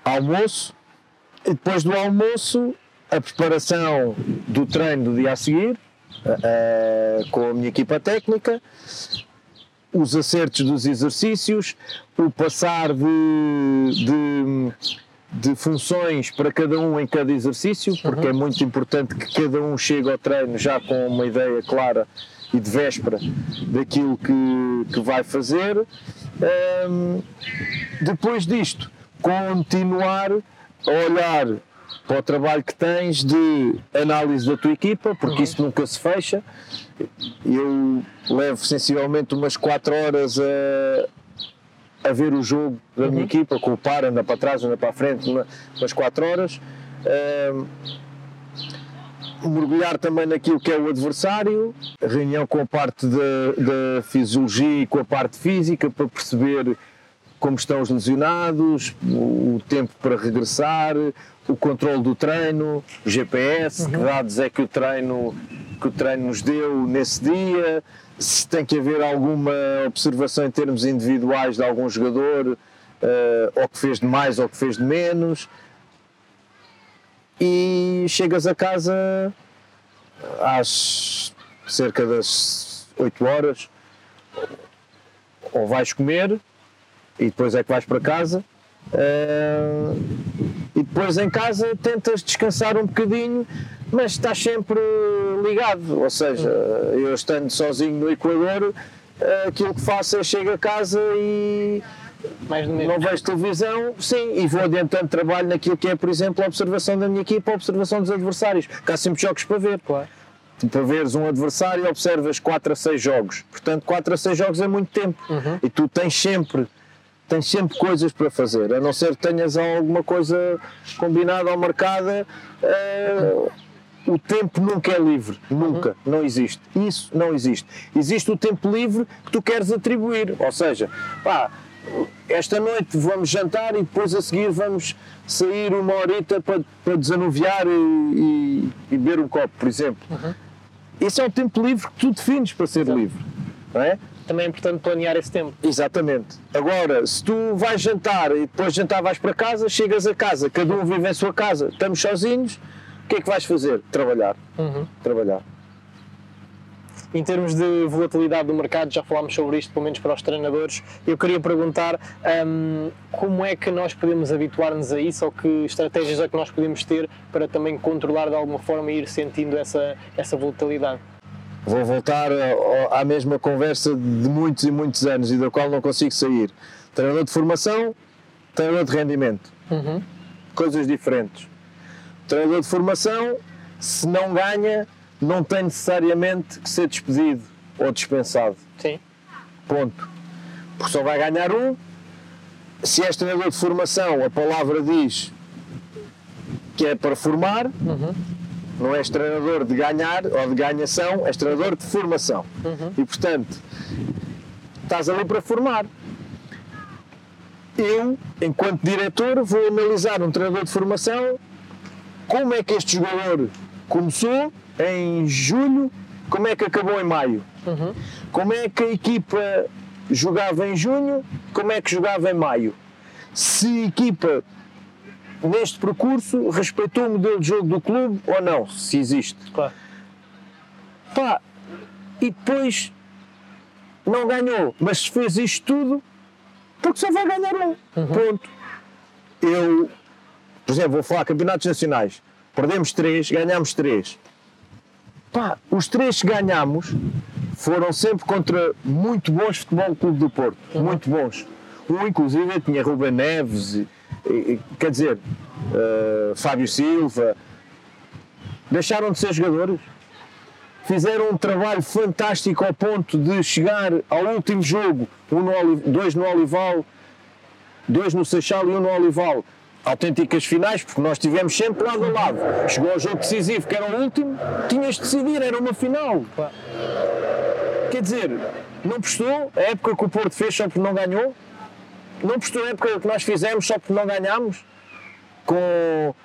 Almoço, e depois do almoço, a preparação do treino do dia a seguir, uh, com a minha equipa técnica, os acertos dos exercícios, o passar de, de, de, funções para cada um em cada exercício, porque uhum. é muito importante que cada um chegue ao treino já com uma ideia clara e de véspera daquilo que, que vai fazer. Um, depois disto, continuar a olhar para o trabalho que tens de análise da tua equipa, porque uhum. isso nunca se fecha. Eu levo sensivelmente umas 4 horas a, a ver o jogo da minha uhum. equipa, com o par, anda para trás, anda para a frente, uma, umas 4 horas. Um, mergulhar também naquilo que é o adversário, reunião com a parte da, da fisiologia e com a parte física para perceber como estão os lesionados, o tempo para regressar, o controle do treino, o GPS, uhum. que dados é que o treino que o treino nos deu nesse dia, se tem que haver alguma observação em termos individuais de algum jogador, uh, ou que fez de mais ou que fez de menos. E chegas a casa às cerca das 8 horas, ou vais comer e depois é que vais para casa. Uh, depois em casa tentas descansar um bocadinho, mas estás sempre ligado. Ou seja, eu estando sozinho no Equador, uh, aquilo que faço é chego a casa e não vejo televisão, sim, e vou adiantando trabalho naquilo que é, por exemplo, a observação da minha equipa, a observação dos adversários, que há sempre jogos para ver. Claro. Para veres um adversário, observas 4 a 6 jogos. Portanto, 4 a 6 jogos é muito tempo. Uhum. E tu tens sempre tens sempre coisas para fazer, a não ser que tenhas alguma coisa combinada ou marcada. Uh, o tempo nunca é livre, nunca, uhum. não existe. Isso não existe. Existe o tempo livre que tu queres atribuir, ou seja, pá, esta noite vamos jantar e depois a seguir vamos sair uma horita para, para desanuviar e, e, beber um copo, por exemplo. Uhum. Esse é o tempo livre que tu defines para ser Exato. livre, não é? Também é importante planear esse tempo. Exatamente. Agora, se tu vais jantar e depois de jantar vais para casa, chegas a casa, cada um vive em sua casa, estamos sozinhos, o que é que vais fazer? Trabalhar. Uhum. Trabalhar. Em termos de volatilidade do mercado, já falámos sobre isto, pelo menos para os treinadores. Eu queria perguntar um, como é que nós podemos habituar-nos a isso ou que estratégias é que nós podemos ter para também controlar de alguma forma e ir sentindo essa, essa volatilidade? Vou voltar à mesma conversa de muitos e muitos anos e da qual não consigo sair. Treinador de formação, treinador de rendimento. Uhum. Coisas diferentes. Treinador de formação, se não ganha, não tem necessariamente que ser despedido ou dispensado. Sim. Ponto. Porque só vai ganhar um. Se és treinador de formação, a palavra diz que é para formar. Uhum não és treinador de ganhar ou de ganhação, és treinador de formação. Uhum. E portanto, estás ali para formar. Eu, enquanto diretor, vou analisar um treinador de formação, como é que este jogador começou em julho, como é que acabou em maio, uhum. como é que a equipa jogava em junho, como é que jogava em maio. Se a equipa neste percurso respeitou o modelo de jogo do clube ou não, se existe. Claro. Pá, e depois não ganhou, mas fez isto tudo porque só vai ganhar um. Uhum. Ponto. Eu, por exemplo, vou falar campeonatos nacionais. Perdemos três, ganhamos três. Pá, os três que ganhamos foram sempre contra muito bons futebol Clube do Porto. Uhum. Muito bons. Um, inclusive, tinha Ruben Neves, e, quer dizer, uh, Fábio Silva. Deixaram de ser jogadores. Fizeram um trabalho fantástico ao ponto de chegar ao último jogo, um no, dois no Olival, dois no Seixal e um no Olival, autênticas finais, porque nós estivemos sempre lado a lado. Chegou ao jogo decisivo, que era o último, tinhas de decidir, era uma final. Quer dizer, não prestou a época que o Porto fez só porque não ganhou? Não prestou a época que nós fizemos só porque não ganhámos? Com,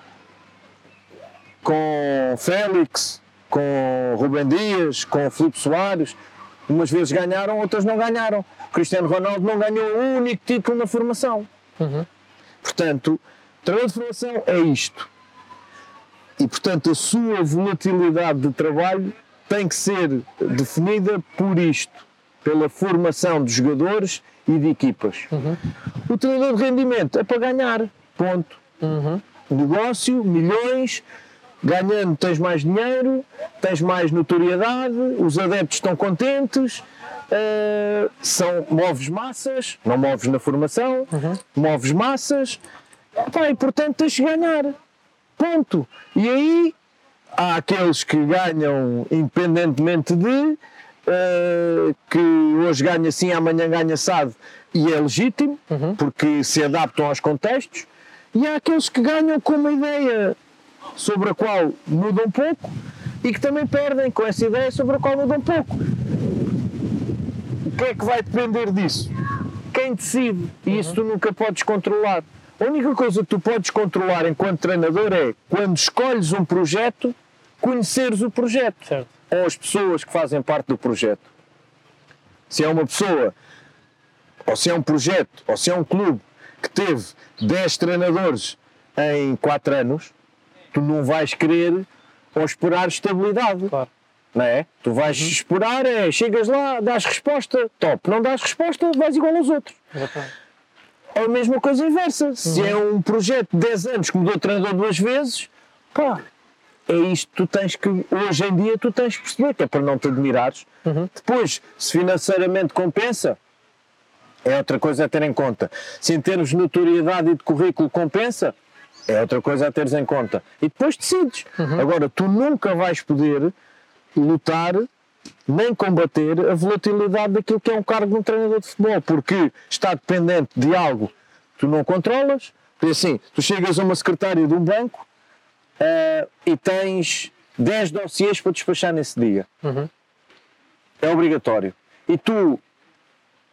com Félix, com Rubem Dias, com Filipe Soares, umas vezes ganharam, outras não ganharam. Cristiano Ronaldo não ganhou o único título na formação. Uhum. Portanto, Treinador de formação é isto. E, portanto, a sua volatilidade de trabalho tem que ser definida por isto, pela formação de jogadores e de equipas. Uhum. O treinador de rendimento é para ganhar, ponto. Uhum. Negócio, milhões, ganhando tens mais dinheiro, tens mais notoriedade, os adeptos estão contentes, uh, são, moves massas, não moves na formação, uhum. moves massas, e portanto tens de ganhar. Ponto. E aí há aqueles que ganham independentemente de, uh, que hoje ganha assim, amanhã ganha assado, e é legítimo, uhum. porque se adaptam aos contextos, e há aqueles que ganham com uma ideia sobre a qual mudam pouco e que também perdem com essa ideia sobre a qual mudam pouco. O que é que vai depender disso? Quem decide? E isso tu nunca podes controlar. A única coisa que tu podes controlar enquanto treinador é quando escolhes um projeto, conheceres o projeto certo. Ou as pessoas que fazem parte do projeto. Se é uma pessoa, ou se é um projeto, ou se é um clube que teve 10 treinadores em 4 anos, tu não vais querer ou esperar estabilidade. Claro. Não é? Tu vais uhum. esperar, é, chegas lá, dás resposta, top. Não dás resposta, vais igual aos outros. Exatamente a mesma coisa inversa. Se é um projeto de 10 anos que mudou de treinador duas vezes, pá, é isto que tu tens que, hoje em dia, tu tens que perceber, que é para não te admirares. Uhum. Depois, se financeiramente compensa, é outra coisa a ter em conta. Se em termos de notoriedade e de currículo compensa, é outra coisa a teres em conta. E depois decides. Uhum. Agora, tu nunca vais poder lutar nem combater a volatilidade daquilo que é um cargo de um treinador de futebol, porque está dependente de algo que tu não controlas. Porque assim, tu chegas a uma secretária de um banco uh, e tens 10 dossiês para despachar nesse dia. Uhum. É obrigatório. E tu,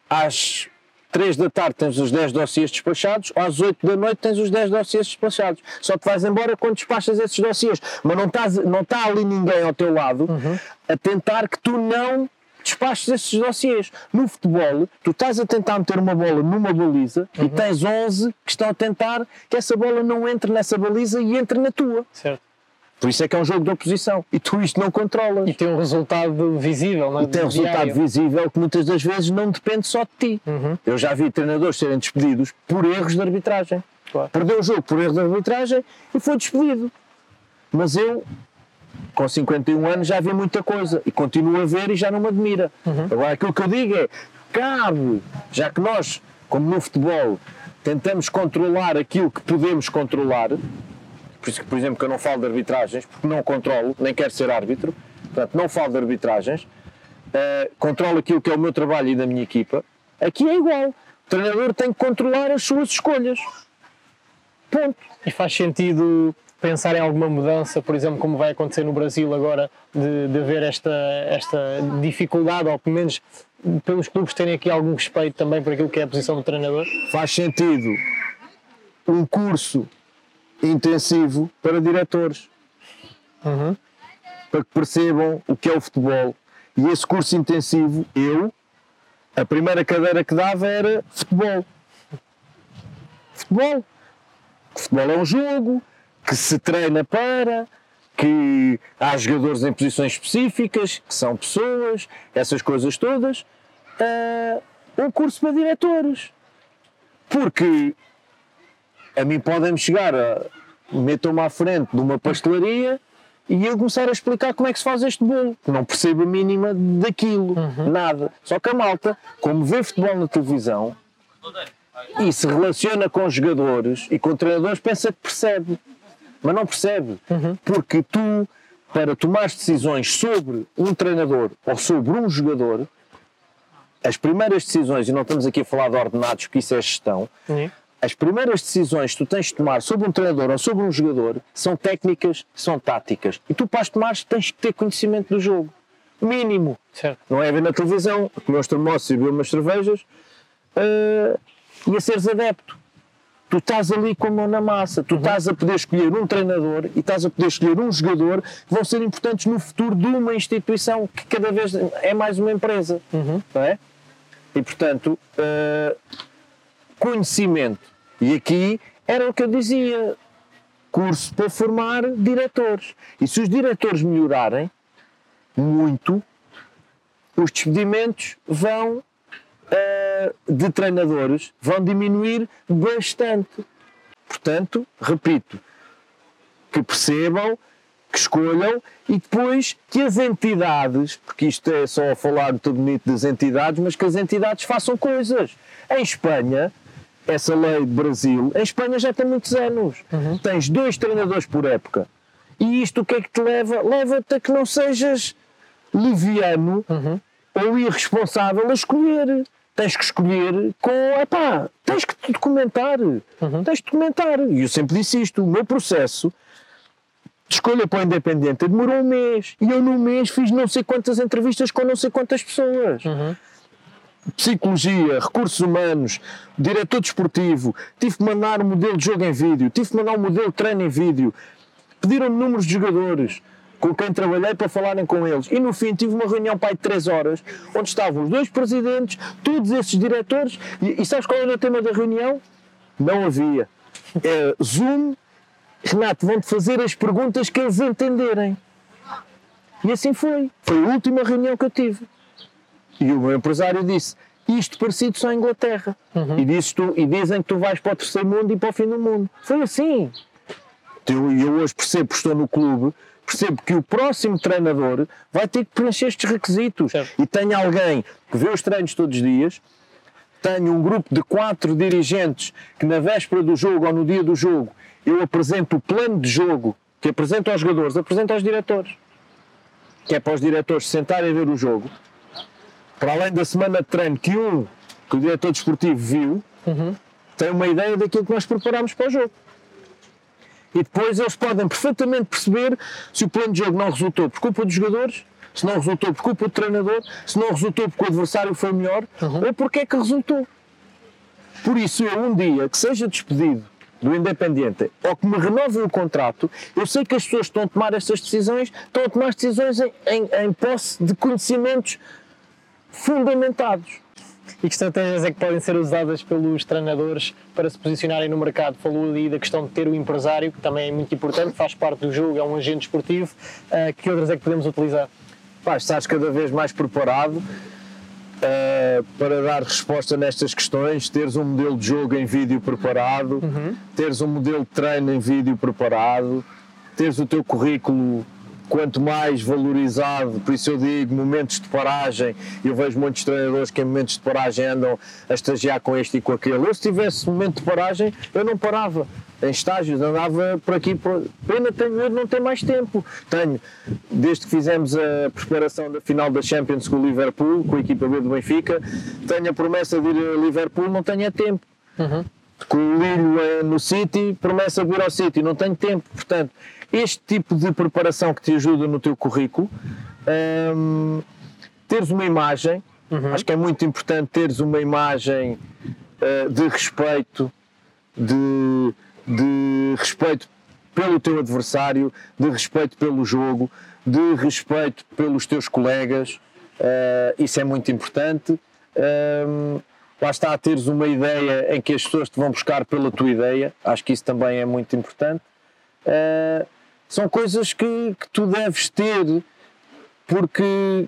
às 3 da tarde tens os 10 dossiês despachados, às 8 da noite tens os 10 dossiês despachados. Só te vais embora quando despachas esses dossiês. Mas não, estás, não está ali ninguém ao teu lado uhum. a tentar que tu não despaches esses dossiês. No futebol, tu estás a tentar meter uma bola numa baliza uhum. e tens 11 que estão a tentar que essa bola não entre nessa baliza e entre na tua. Certo. Por isso é que é um jogo de oposição. E tu isto não controlas. E tem um resultado visível, não é? E tem um resultado visível que muitas das vezes não depende só de ti. Uhum. Eu já vi treinadores serem despedidos por erros de arbitragem. Claro. Perdeu o jogo por erro de arbitragem e foi despedido. Mas eu, com 51 anos, já vi muita coisa e continuo a ver e já não me admira. Uhum. Agora, aquilo que eu digo é: cabe, já que nós, como no futebol, tentamos controlar aquilo que podemos controlar, por isso que, por exemplo, que eu não falo de arbitragens, porque não controlo, nem quero ser árbitro, portanto, não falo de arbitragens, uh, controlo aquilo que é o meu trabalho e da minha equipa. Aqui é igual. O treinador tem que controlar as suas escolhas. Ponto. E faz sentido pensar em alguma mudança, por exemplo, como vai acontecer no Brasil agora, de, de haver esta, esta dificuldade, ou pelo menos pelos clubes terem aqui algum respeito também por aquilo que é a posição do treinador? Faz sentido um curso intensivo para diretores. Uhum. Para que percebam o que é o futebol. E esse curso intensivo, eu, a primeira cadeira que dava era futebol. Futebol. Futebol é um jogo que se treina para, que há jogadores em posições específicas, que são pessoas, essas coisas todas. Uh, um curso para diretores. Porque a mim podem-me chegar, a, metam-me à frente de uma pastelaria e eu começar a explicar como é que se faz este bolo. Não percebo a mínima daquilo, uhum. nada. Só que a malta, como vê futebol na televisão, e se relaciona com jogadores e com treinadores, pensa que percebe, mas não percebe, porque tu, para tomar decisões sobre um treinador ou sobre um jogador, as primeiras decisões, e não estamos aqui a falar de ordenados, porque isso é gestão, Sim. as primeiras decisões que tu tens de tomar sobre um treinador ou sobre um jogador são técnicas, são táticas. E tu, para as tomares, tens que ter conhecimento do jogo. Mínimo. Certo. Não é ver na televisão, comer uns termossos e beber umas cervejas eh, e a seres adepto. Tu estás ali com a mão na massa, tu estás a poder escolher um treinador e estás a poder escolher um jogador que vão ser importantes no futuro de uma instituição que cada vez é mais uma empresa. Não é? E portanto, eh, conhecimento. E aqui era o que eu dizia: curso para formar diretores. E se os diretores melhorarem muito, os despedimentos vão eh, de treinadores vão diminuir bastante. Portanto, repito, que percebam, que escolham e depois que as entidades, porque isto é só falar muito bonito das entidades, mas que as entidades façam coisas. Em Espanha, essa lei de Brasil, em Espanha já tem muitos anos. Tens dois treinadores por época. E isto o que é que te leva? Leva-te a que não sejas leviano ou irresponsável a escolher. Tens que escolher com. Epá, tens que te documentar. Tens de documentar. E eu sempre disse isto: o meu processo de escolha para o Independente demorou um mês. E eu, num mês, fiz não sei quantas entrevistas com não sei quantas pessoas. Psicologia, recursos humanos, diretor desportivo, tive que mandar um modelo de jogo em vídeo, tive que mandar um modelo de treino em vídeo, pediram-me números de jogadores com quem trabalhei para falarem com eles. E no fim tive uma reunião pai de 3 horas, onde estavam os dois presidentes, todos esses diretores, e, e sabes qual era o tema da reunião? Não havia. É, Zoom, Renato, vão-te fazer as perguntas que eles entenderem. E assim foi. Foi a última reunião que eu tive. E o meu empresário disse: Isto parecido só em Inglaterra. E, disse tu, e dizem que tu vais para o terceiro mundo e para o fim do mundo. Foi assim. Eu, eu hoje percebo que estou no clube, percebo que o próximo treinador vai ter que preencher estes requisitos. Certo. E tenho alguém que vê os treinos todos os dias, tenho um grupo de quatro dirigentes que na véspera do jogo ou no dia do jogo eu apresento o plano de jogo que apresento aos jogadores, apresento aos diretores. Que é para os diretores se sentarem a ver o jogo. Para além da semana de treino que um, que o diretor desportivo viu, tem uma ideia daquilo que nós preparamos para o jogo. E depois eles podem perfeitamente perceber se o plano de jogo não resultou por culpa dos jogadores, se não resultou por culpa do treinador, se não resultou porque o adversário foi melhor, ou porque é que resultou. Por isso, eu um dia que seja despedido do Independiente ou que me renovem o contrato, eu sei que as pessoas que estão a tomar estas decisões estão a tomar decisões em, em, em posse de conhecimentos fundamentados. E que estratégias é que podem ser usadas pelos treinadores para se posicionarem no mercado? Falou ali da questão de ter o empresário, que também é muito importante, faz parte do jogo, é um agente esportivo. Ah, que outras é que podemos utilizar? Pá, estás cada vez mais preparado eh, para dar resposta nestas questões, teres um modelo de jogo em vídeo preparado, teres um modelo de treino em vídeo preparado, teres o teu currículo quanto mais valorizado, por isso eu digo momentos de paragem, eu vejo muitos treinadores que em momentos de paragem andam a estagiar com este e com aquele. Eu se tivesse momento de paragem, eu não parava. Em estágios, andava por aqui. Por... Pena tenho não ter mais tempo. Tenho, desde que fizemos a preparação da final da Champions com o Liverpool, com a equipa B do Benfica, tenho a promessa de ir a Liverpool, não tenho é tempo com o Lilho eh, no City, promessa de vir ao City, não tenho tempo. Portanto, este tipo de preparação que te ajuda no teu currículo, hum, teres uma imagem, acho que é muito importante teres uma imagem eh, de respeito, de, de respeito pelo teu adversário, de respeito pelo jogo, de respeito pelos teus colegas, eh, isso é muito importante. Hum, lá está a teres uma ideia em que as pessoas te vão buscar pela tua ideia, acho que isso também é muito importante. Uh, são coisas que, que tu deves ter, porque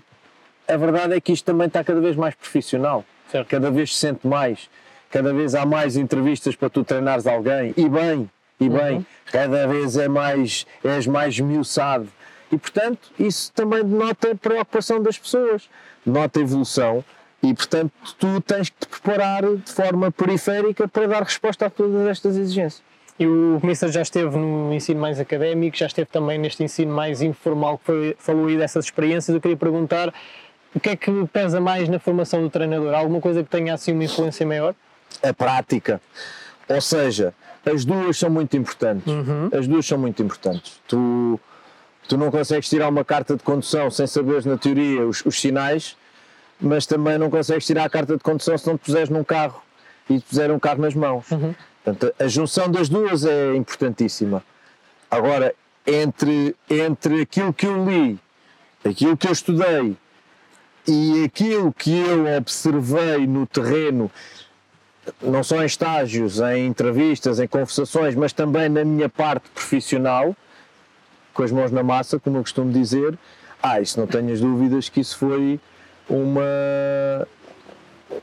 a verdade é que isto também está cada vez mais profissional, Certo. cada vez se sente mais, cada vez há mais entrevistas para tu treinares alguém, e bem, e bem, cada vez é mais, és mais esmiuçado. E portanto, isso também denota a preocupação das pessoas, denota evolução. E portanto, tu tens que te preparar de forma periférica para dar resposta a todas estas exigências. E o Mister já esteve no ensino mais académico, já esteve também neste ensino mais informal, que foi, falou aí dessas experiências. Eu queria perguntar o que é que pesa mais na formação do treinador? Alguma coisa que tenha assim uma influência maior? A prática. Ou seja, as duas são muito importantes. Uhum. As duas são muito importantes. Tu, tu não consegues tirar uma carta de condução sem saberes na teoria os, os sinais, mas também não consegues tirar a carta de condução se não te puseres num carro e te puser um carro nas mãos. Uhum. Portanto, a junção das duas é importantíssima. Agora, entre, entre aquilo que eu li, aquilo que eu estudei e aquilo que eu observei no terreno, não só em estágios, em entrevistas, em conversações, mas também na minha parte profissional, com as mãos na massa, como eu costumo dizer, ah, isso não tenhas dúvidas que isso foi uma,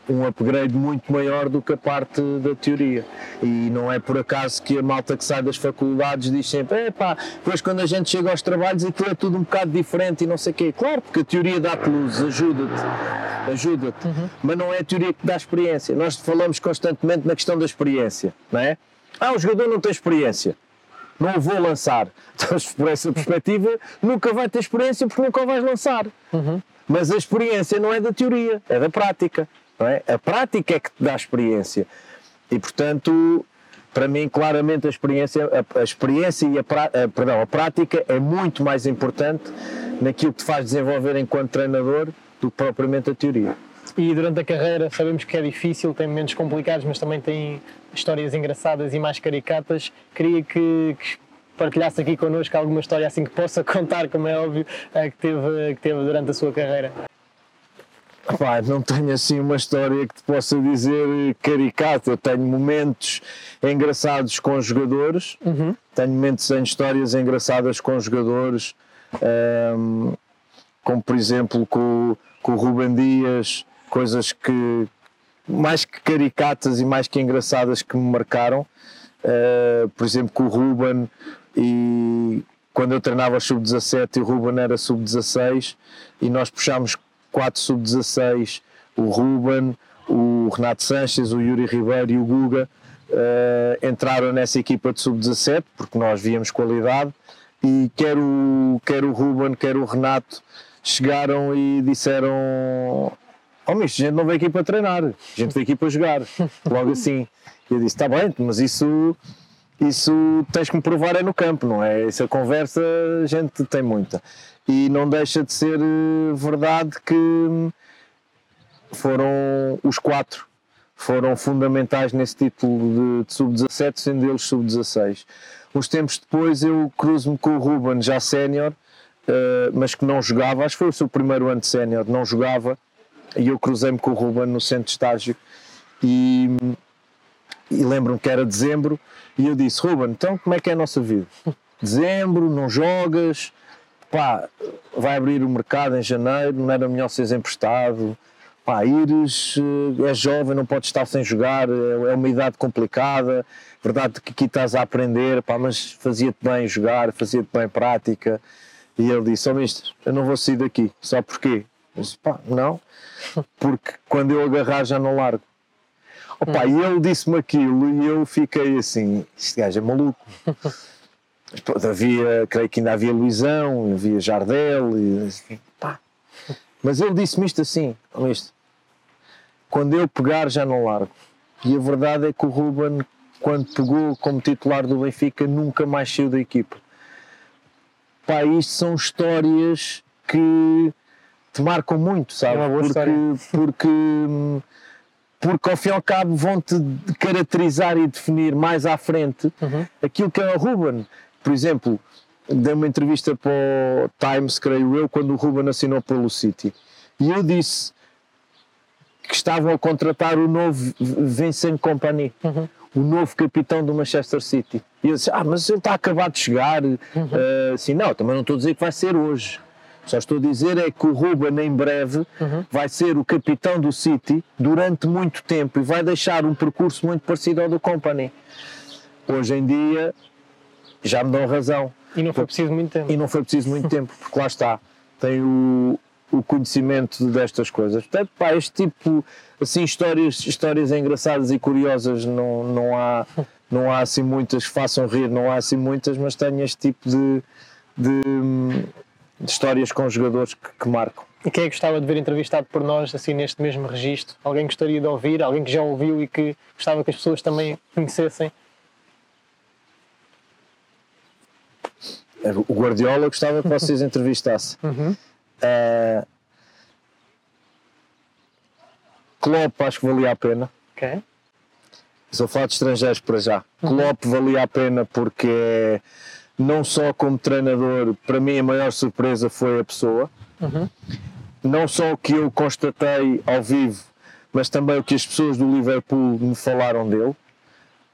um upgrade muito maior do que a parte da teoria. E não é por acaso que a malta que sai das faculdades diz sempre: pá, depois quando a gente chega aos trabalhos aquilo é tudo um bocado diferente e não sei o quê. Claro, porque a teoria dá-te luz, ajuda-te, ajuda-te, Uhum. mas não é a teoria que dá experiência. Nós falamos constantemente na questão da experiência, não é? Ah, o jogador não tem experiência. Não o vou lançar. Então, por essa perspectiva, nunca vai ter experiência porque nunca o vais lançar. Mas a experiência não é da teoria, é da prática. É? A prática é que te dá experiência. E, portanto, para mim, claramente, a experiência, a, a experiência e a, a- perdão, a prática é muito mais importante naquilo que te faz desenvolver enquanto treinador do que propriamente a teoria. E durante a carreira sabemos que é difícil, tem momentos complicados, mas também tem histórias engraçadas e mais caricatas. Queria que, que partilhasse aqui connosco alguma história assim que possa contar, como é óbvio, eh, que teve, que teve durante a sua carreira. Não tenho assim uma história que te possa dizer caricata. Eu tenho momentos engraçados com jogadores, tenho momentos em histórias engraçadas com jogadores, ahm, como por exemplo com, com o Ruben Dias, coisas que mais que caricatas e mais que engraçadas que me marcaram. Uh, por exemplo, com o Ruben e quando eu treinava sub-17 e o Ruben era sub-16 e nós puxámos quatro sub-16, o Ruben, o Renato Sanches, o Yuri Ribeiro e o Guga uh, entraram nessa equipa de sub-17 porque nós víamos qualidade e quer o, quer o Ruben, quer o Renato chegaram e disseram Oh, misto, a gente não veio aqui para treinar, a gente veio aqui para jogar. Logo assim. E eu disse: está bem, mas isso, isso tens que me provar é no campo, não é? Essa conversa a gente tem muita. E não deixa de ser eh, verdade que foram os quatro foram fundamentais nesse título de, de sub-17, sendo eles sub-16. Uns tempos depois eu cruzo-me com o Ruben, já sénior, eh, mas que não jogava, acho que foi o seu primeiro ano de sénior, não jogava, e eu cruzei-me com o Ruben no centro de estágio. E, e lembro-me que era dezembro. E eu disse, Ruben, então como é que é a nossa vida? Dezembro, não jogas, pá, vai abrir o mercado em janeiro, não era melhor seres emprestado, pá, ires, eh, és jovem, não podes estar sem jogar, é é uma idade complicada, verdade que aqui estás a aprender, pá, mas fazia-te bem jogar, fazia-te bem prática. E ele disse, ó oh, mister, eu não vou sair daqui, só porquê? Eu disse, pá, não, porque quando eu agarrar já não largo. Opa, E ele disse-me aquilo e eu fiquei assim, este gajo é maluco. Pô, havia, creio que ainda havia Luizão, havia Jardel, e, assim, pá. mas ele disse-me isto assim, isto, quando eu pegar já não largo. E a verdade é que o Ruben, quando pegou como titular do Benfica, nunca mais saiu da equipa. Pá, isto são histórias que te marcam muito, sabe? É porque, história. porque, porque ao fim e ao cabo vão-te caracterizar e definir mais à frente Uhum. aquilo que é o Ruben. Por exemplo, dei uma entrevista para o Times, creio eu, quando o Ruben assinou pelo City. E eu disse que estavam a contratar o novo Vincent Company, o novo capitão do Manchester City. E eu disse, ah, mas ele está acabado de chegar. Ah, assim, não, também não estou a dizer que vai ser hoje. Só estou a dizer é que o Ruben em breve vai ser o capitão do City durante muito tempo e vai deixar um percurso muito parecido ao do Company. Hoje em dia já me dão razão. E não foi preciso muito tempo. E não foi preciso muito tempo, porque lá está. Tem o, o conhecimento destas coisas. Portanto, pá, este tipo, assim, histórias, histórias engraçadas e curiosas não, não, há, não há assim muitas que façam rir, não há assim muitas, mas tenho este tipo de, de, de histórias com jogadores que, que marcam. E quem é que gostava de ver entrevistado por nós, assim, neste mesmo registro? Alguém gostaria de ouvir? Alguém que já ouviu e que gostava que as pessoas também conhecessem? O Guardiola gostava que vocês entrevistassem. Uhum. Uh, Klopp acho que valia a pena. Ok. Estou a falar de estrangeiros para já. Uhum. Klopp valia a pena porque não só como treinador, para mim a maior surpresa foi a pessoa. Uhum. Não só o que eu constatei ao vivo, mas também o que as pessoas do Liverpool me falaram dele.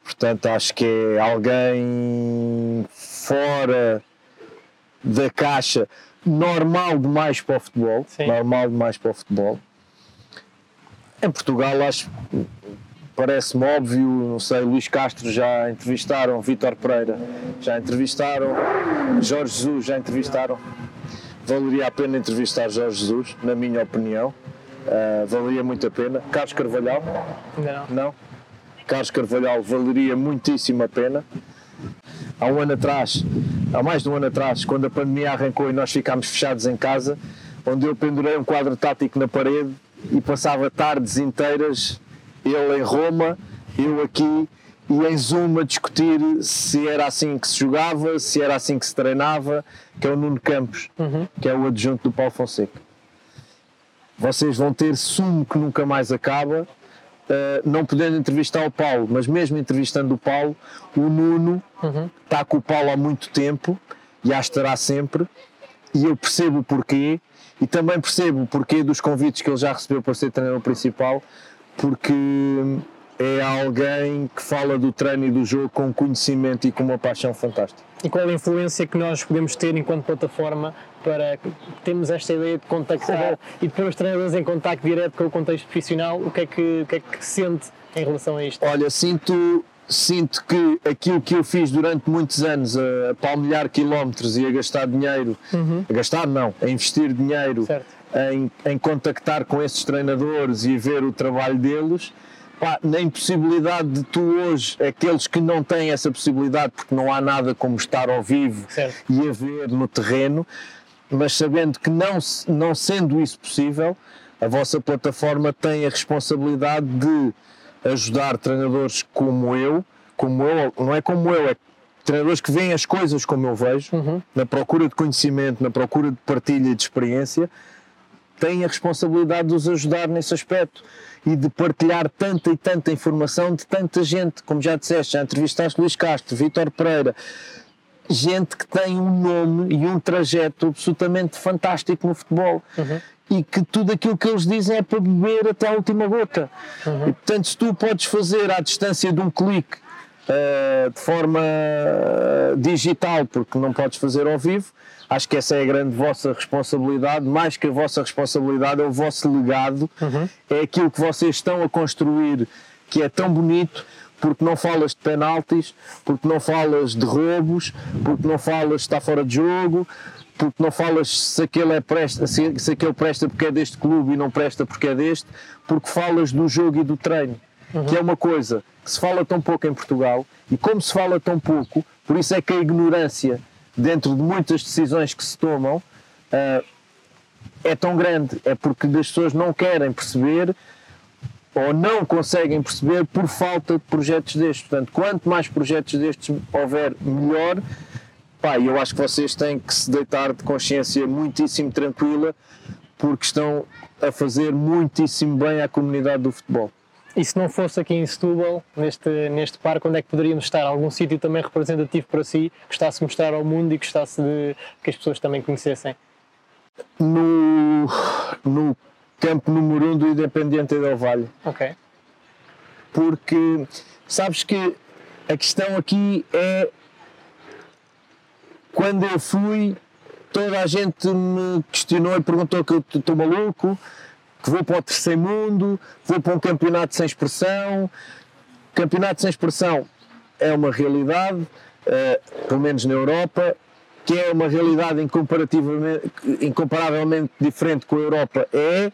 Portanto, acho que é alguém fora da caixa, normal demais para o futebol. Sim. Normal demais para o futebol. Em Portugal, acho parece-me óbvio, não sei, Luís Castro já entrevistaram, Vítor Pereira já entrevistaram, Jorge Jesus já entrevistaram. Valeria a pena entrevistar Jorge Jesus, na minha opinião. Uh, valeria muito a pena. Carlos Carvalhal? Não. Não? Carlos Carvalhal valeria muitíssimo a pena. Há um ano atrás, há mais de um ano atrás, quando a pandemia arrancou e nós ficámos fechados em casa, onde eu pendurei um quadro tático na parede e passava tardes inteiras, ele em Roma, eu aqui, e em Zoom a discutir se era assim que se jogava, se era assim que se treinava, que é o Nuno Campos, Uhum. que é o adjunto do Paulo Fonseca. Vocês vão ter sumo que nunca mais acaba, não podendo entrevistar o Paulo, mas mesmo entrevistando o Paulo, o Nuno Uhum. está com o Paulo há muito tempo e a estará sempre, e eu percebo o porquê, e também percebo o porquê dos convites que ele já recebeu para ser treinador principal, porque é alguém que fala do treino e do jogo com conhecimento e com uma paixão fantástica. E qual a influência que nós podemos ter enquanto plataforma para que temos esta ideia de contactar e de pôr os treinadores em contacto direto com o contexto profissional? O que é que, o que, é que sente em relação a isto? Olha, sinto, sinto que aquilo que eu fiz durante muitos anos, a, palmilhar quilómetros e a gastar dinheiro, a gastar não, a investir dinheiro em, em contactar com esses treinadores e ver o trabalho deles, pá, na impossibilidade de tu hoje, aqueles que não têm essa possibilidade, porque não há nada como estar ao vivo Certo. e a ver no terreno, mas sabendo que não, não sendo isso possível, a vossa plataforma tem a responsabilidade de ajudar treinadores como eu, como eu, não é como eu, é treinadores que veem as coisas como eu vejo, Uhum. na procura de conhecimento, na procura de partilha de experiência, têm a responsabilidade de os ajudar nesse aspecto e de partilhar tanta e tanta informação de tanta gente, como já disseste, já entrevistaste Luís Castro, Vítor Pereira, gente que tem um nome e um trajeto absolutamente fantástico no futebol. E que tudo aquilo que eles dizem é para beber até a última gota. E portanto, se tu podes fazer à distância de um clique, eh, de forma eh, digital, porque não podes fazer ao vivo, acho que essa é a grande vossa responsabilidade. Mais que a vossa responsabilidade, é o vosso legado, é aquilo que vocês estão a construir, que é tão bonito porque não falas de penaltis, porque não falas de roubos, porque não falas de estar fora de jogo, porque não falas se aquele, é presta, se, se aquele presta porque é deste clube e não presta porque é deste, porque falas do jogo e do treino, que é uma coisa que se fala tão pouco em Portugal, e como se fala tão pouco, por isso é que a ignorância dentro de muitas decisões que se tomam ah, é tão grande, é porque as pessoas não querem perceber ou não conseguem perceber por falta de projetos destes. Portanto, quanto mais projetos destes houver, melhor. Pá, eu acho que vocês têm que se deitar de consciência muitíssimo tranquila, porque estão a fazer muitíssimo bem à comunidade do futebol. E se não fosse aqui em Setúbal, neste, neste parque, onde é que poderíamos estar? Algum sítio também representativo para si, gostasse de mostrar ao mundo e gostasse de que as pessoas também conhecessem? No, no campo número 1 um do Independiente del Valle. Ok. porque sabes que a questão aqui é quando eu fui toda a gente me questionou e perguntou que eu estou maluco que vou para o terceiro mundo vou para um campeonato sem expressão campeonato sem expressão é uma realidade eh, pelo menos na Europa que é uma realidade incomparavelmente diferente com a Europa, é,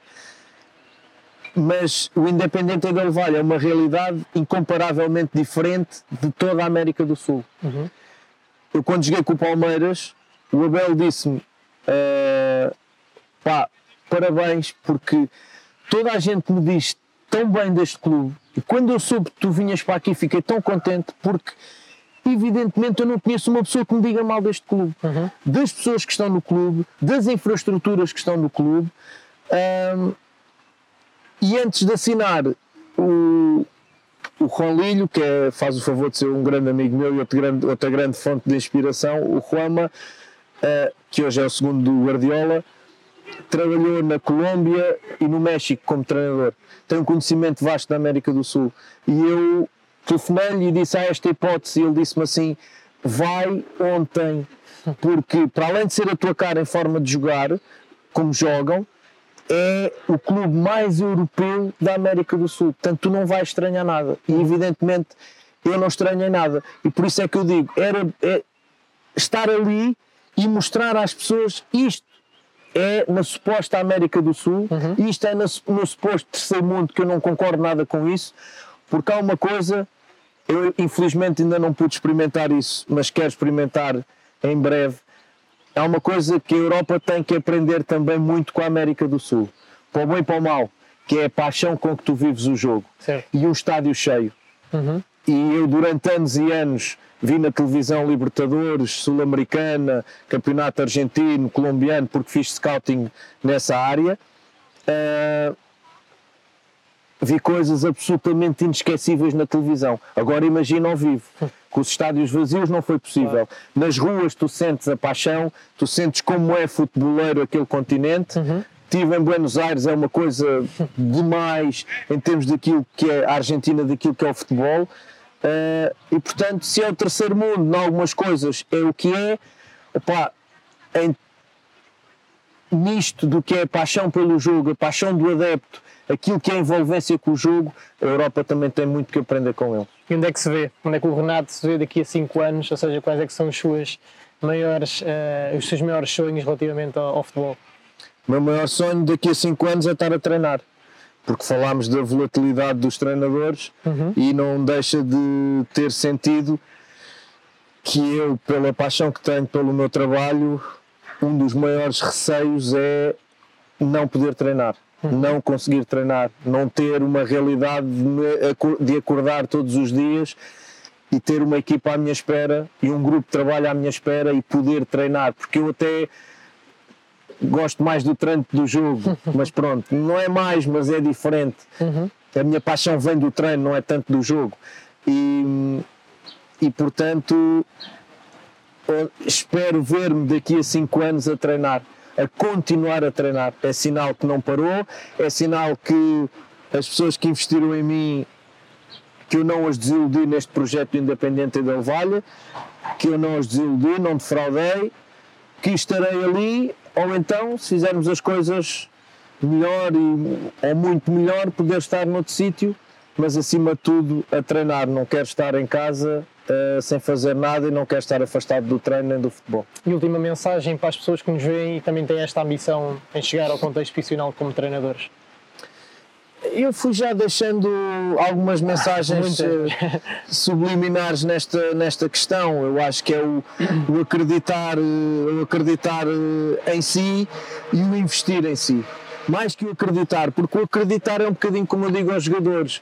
mas o Independente Del Valle é uma realidade incomparavelmente diferente de toda a América do Sul. Uhum. Eu quando joguei com o Palmeiras, o Abel disse-me uh, pá, parabéns porque toda a gente me diz tão bem deste clube e quando eu soube que tu vinhas para aqui fiquei tão contente porque evidentemente eu não conheço uma pessoa que me diga mal deste clube, uhum. das pessoas que estão no clube, das infraestruturas que estão no clube. Um, e antes de assinar o, o Juan que é, faz o favor de ser um grande amigo meu e outra grande, outra grande fonte de inspiração, o Juama, uh, que hoje é o segundo do Guardiola, trabalhou na Colômbia e no México como treinador. Tem um conhecimento vasto da América do Sul. E eu telefonei-lhe e disse a esta hipótese, e ele disse-me assim: vai ontem, porque para além de ser a tua cara em forma de jogar, como jogam, é o clube mais europeu da América do Sul. Portanto, tu não vais estranhar nada. E evidentemente eu não estranhei nada. E por isso é que eu digo: era é, estar ali e mostrar às pessoas isto. É na suposta América do Sul, uhum. isto é no, no suposto terceiro mundo, que eu não concordo nada com isso, porque há uma coisa eu, infelizmente, ainda não pude experimentar isso, mas quero experimentar em breve. Há uma coisa que a Europa tem que aprender também muito com a América do Sul, para o bem e para o mal, que é a paixão com que tu vives o jogo certo. e um estádio cheio. Uhum. E eu, durante anos e anos, vi na televisão Libertadores, Sul-Americana, Campeonato Argentino, Colombiano, porque fiz scouting nessa área. Uh, vi coisas absolutamente inesquecíveis na televisão. Agora imagina ao vivo. Com os estádios vazios não foi possível. Nas ruas tu sentes a paixão, tu sentes como é futeboleiro aquele continente. Uhum. Tive em Buenos Aires, é uma coisa demais em termos daquilo que é a Argentina, daquilo que é o futebol. Uh, e portanto, se é o terceiro mundo, em algumas coisas é o que é, opa, em, nisto do que é a paixão pelo jogo, a paixão do adepto, aquilo que é envolvência com o jogo, a Europa também tem muito que aprender com ele. E onde é que se vê? Onde é que o Renato se vê daqui a 5 anos? Ou seja, quais é que são os, suas maiores, uh, os seus maiores sonhos relativamente ao, ao futebol? O meu maior sonho daqui a 5 anos é estar a treinar porque falámos da volatilidade dos treinadores uhum. e não deixa de ter sentido que eu, pela paixão que tenho pelo meu trabalho, um dos maiores receios é não poder treinar não conseguir treinar, não ter uma realidade de acordar todos os dias e ter uma equipa à minha espera e um grupo de trabalho à minha espera e poder treinar, porque eu até gosto mais do treino do jogo, mas pronto, não é mais, mas é diferente. Uhum. A minha paixão vem do treino, não é tanto do jogo. E, e portanto, espero ver-me daqui a 5 anos a treinar a continuar a treinar. É sinal que não parou, é sinal que as pessoas que investiram em mim, que eu não as desiludi neste projeto independente da Valha, que eu não as desiludi, não defraudei, que estarei ali, ou então, se fizermos as coisas melhor e, ou muito melhor, poder estar noutro sítio, mas acima de tudo a treinar. Não quero estar em casa uh, sem fazer nada e não quer estar afastado do treino nem do futebol. E última mensagem para as pessoas que nos veem e também têm esta ambição em chegar ao contexto profissional como treinadores? Eu fui já deixando algumas mensagens ah, subliminares nesta, nesta questão. Eu acho que é o, o acreditar, o acreditar eh, em si e o investir em si. Mais que o acreditar, porque o acreditar é um bocadinho como eu digo aos jogadores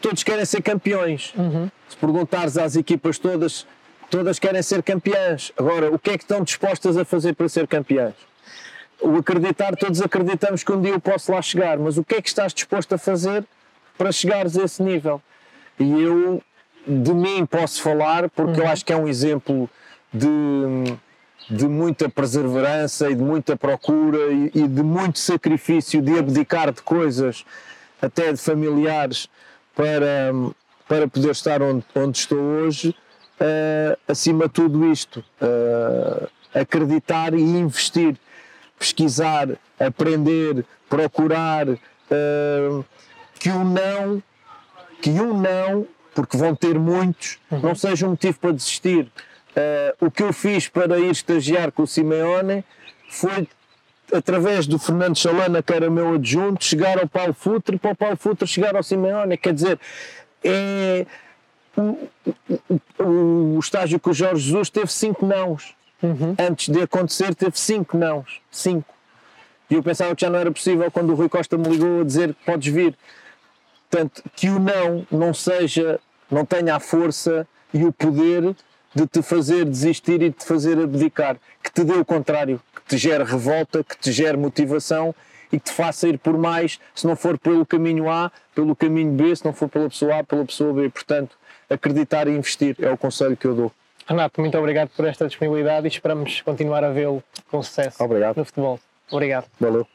todos querem ser campeões. Uhum. Se perguntares às equipas todas, todas querem ser campeãs. Agora, o que é que estão dispostas a fazer para ser campeãs? O acreditar, todos acreditamos que um dia eu posso lá chegar, mas o que é que estás disposto a fazer para chegares a esse nível? E eu, de mim, posso falar, porque uhum. eu acho que é um exemplo de, de muita perseverança e de muita procura e, e de muito sacrifício de abdicar de coisas, até de familiares, para, para poder estar onde, onde estou hoje, uh, acima de tudo isto, uh, acreditar e investir, pesquisar, aprender, procurar, uh, que um não, que um não, porque vão ter muitos, uhum. não seja um motivo para desistir. Uh, o que eu fiz para ir estagiar com o Simeone foi através do Fernando Chalana, que era meu adjunto, chegar ao Paulo Futre, para o Paulo Futre chegar ao Simeone. Quer dizer, é. O, o, o estágio com o Jorge Jesus teve cinco nãos. Uhum. Antes de acontecer, teve cinco nãos. Cinco. E eu pensava que já não era possível quando o Rui Costa me ligou a dizer que podes vir. Portanto, que o não não seja, não tenha a força e o poder de te fazer desistir e de te fazer abdicar. Que te dê o contrário, que te gere revolta, que te gere motivação e que te faça ir por mais, se não for pelo caminho A, pelo caminho B, se não for pela pessoa A, pela pessoa B. Portanto, acreditar e investir é o conselho que eu dou. Renato, muito obrigado por esta disponibilidade e esperamos continuar a vê-lo com sucesso obrigado. no futebol. Obrigado. Valeu.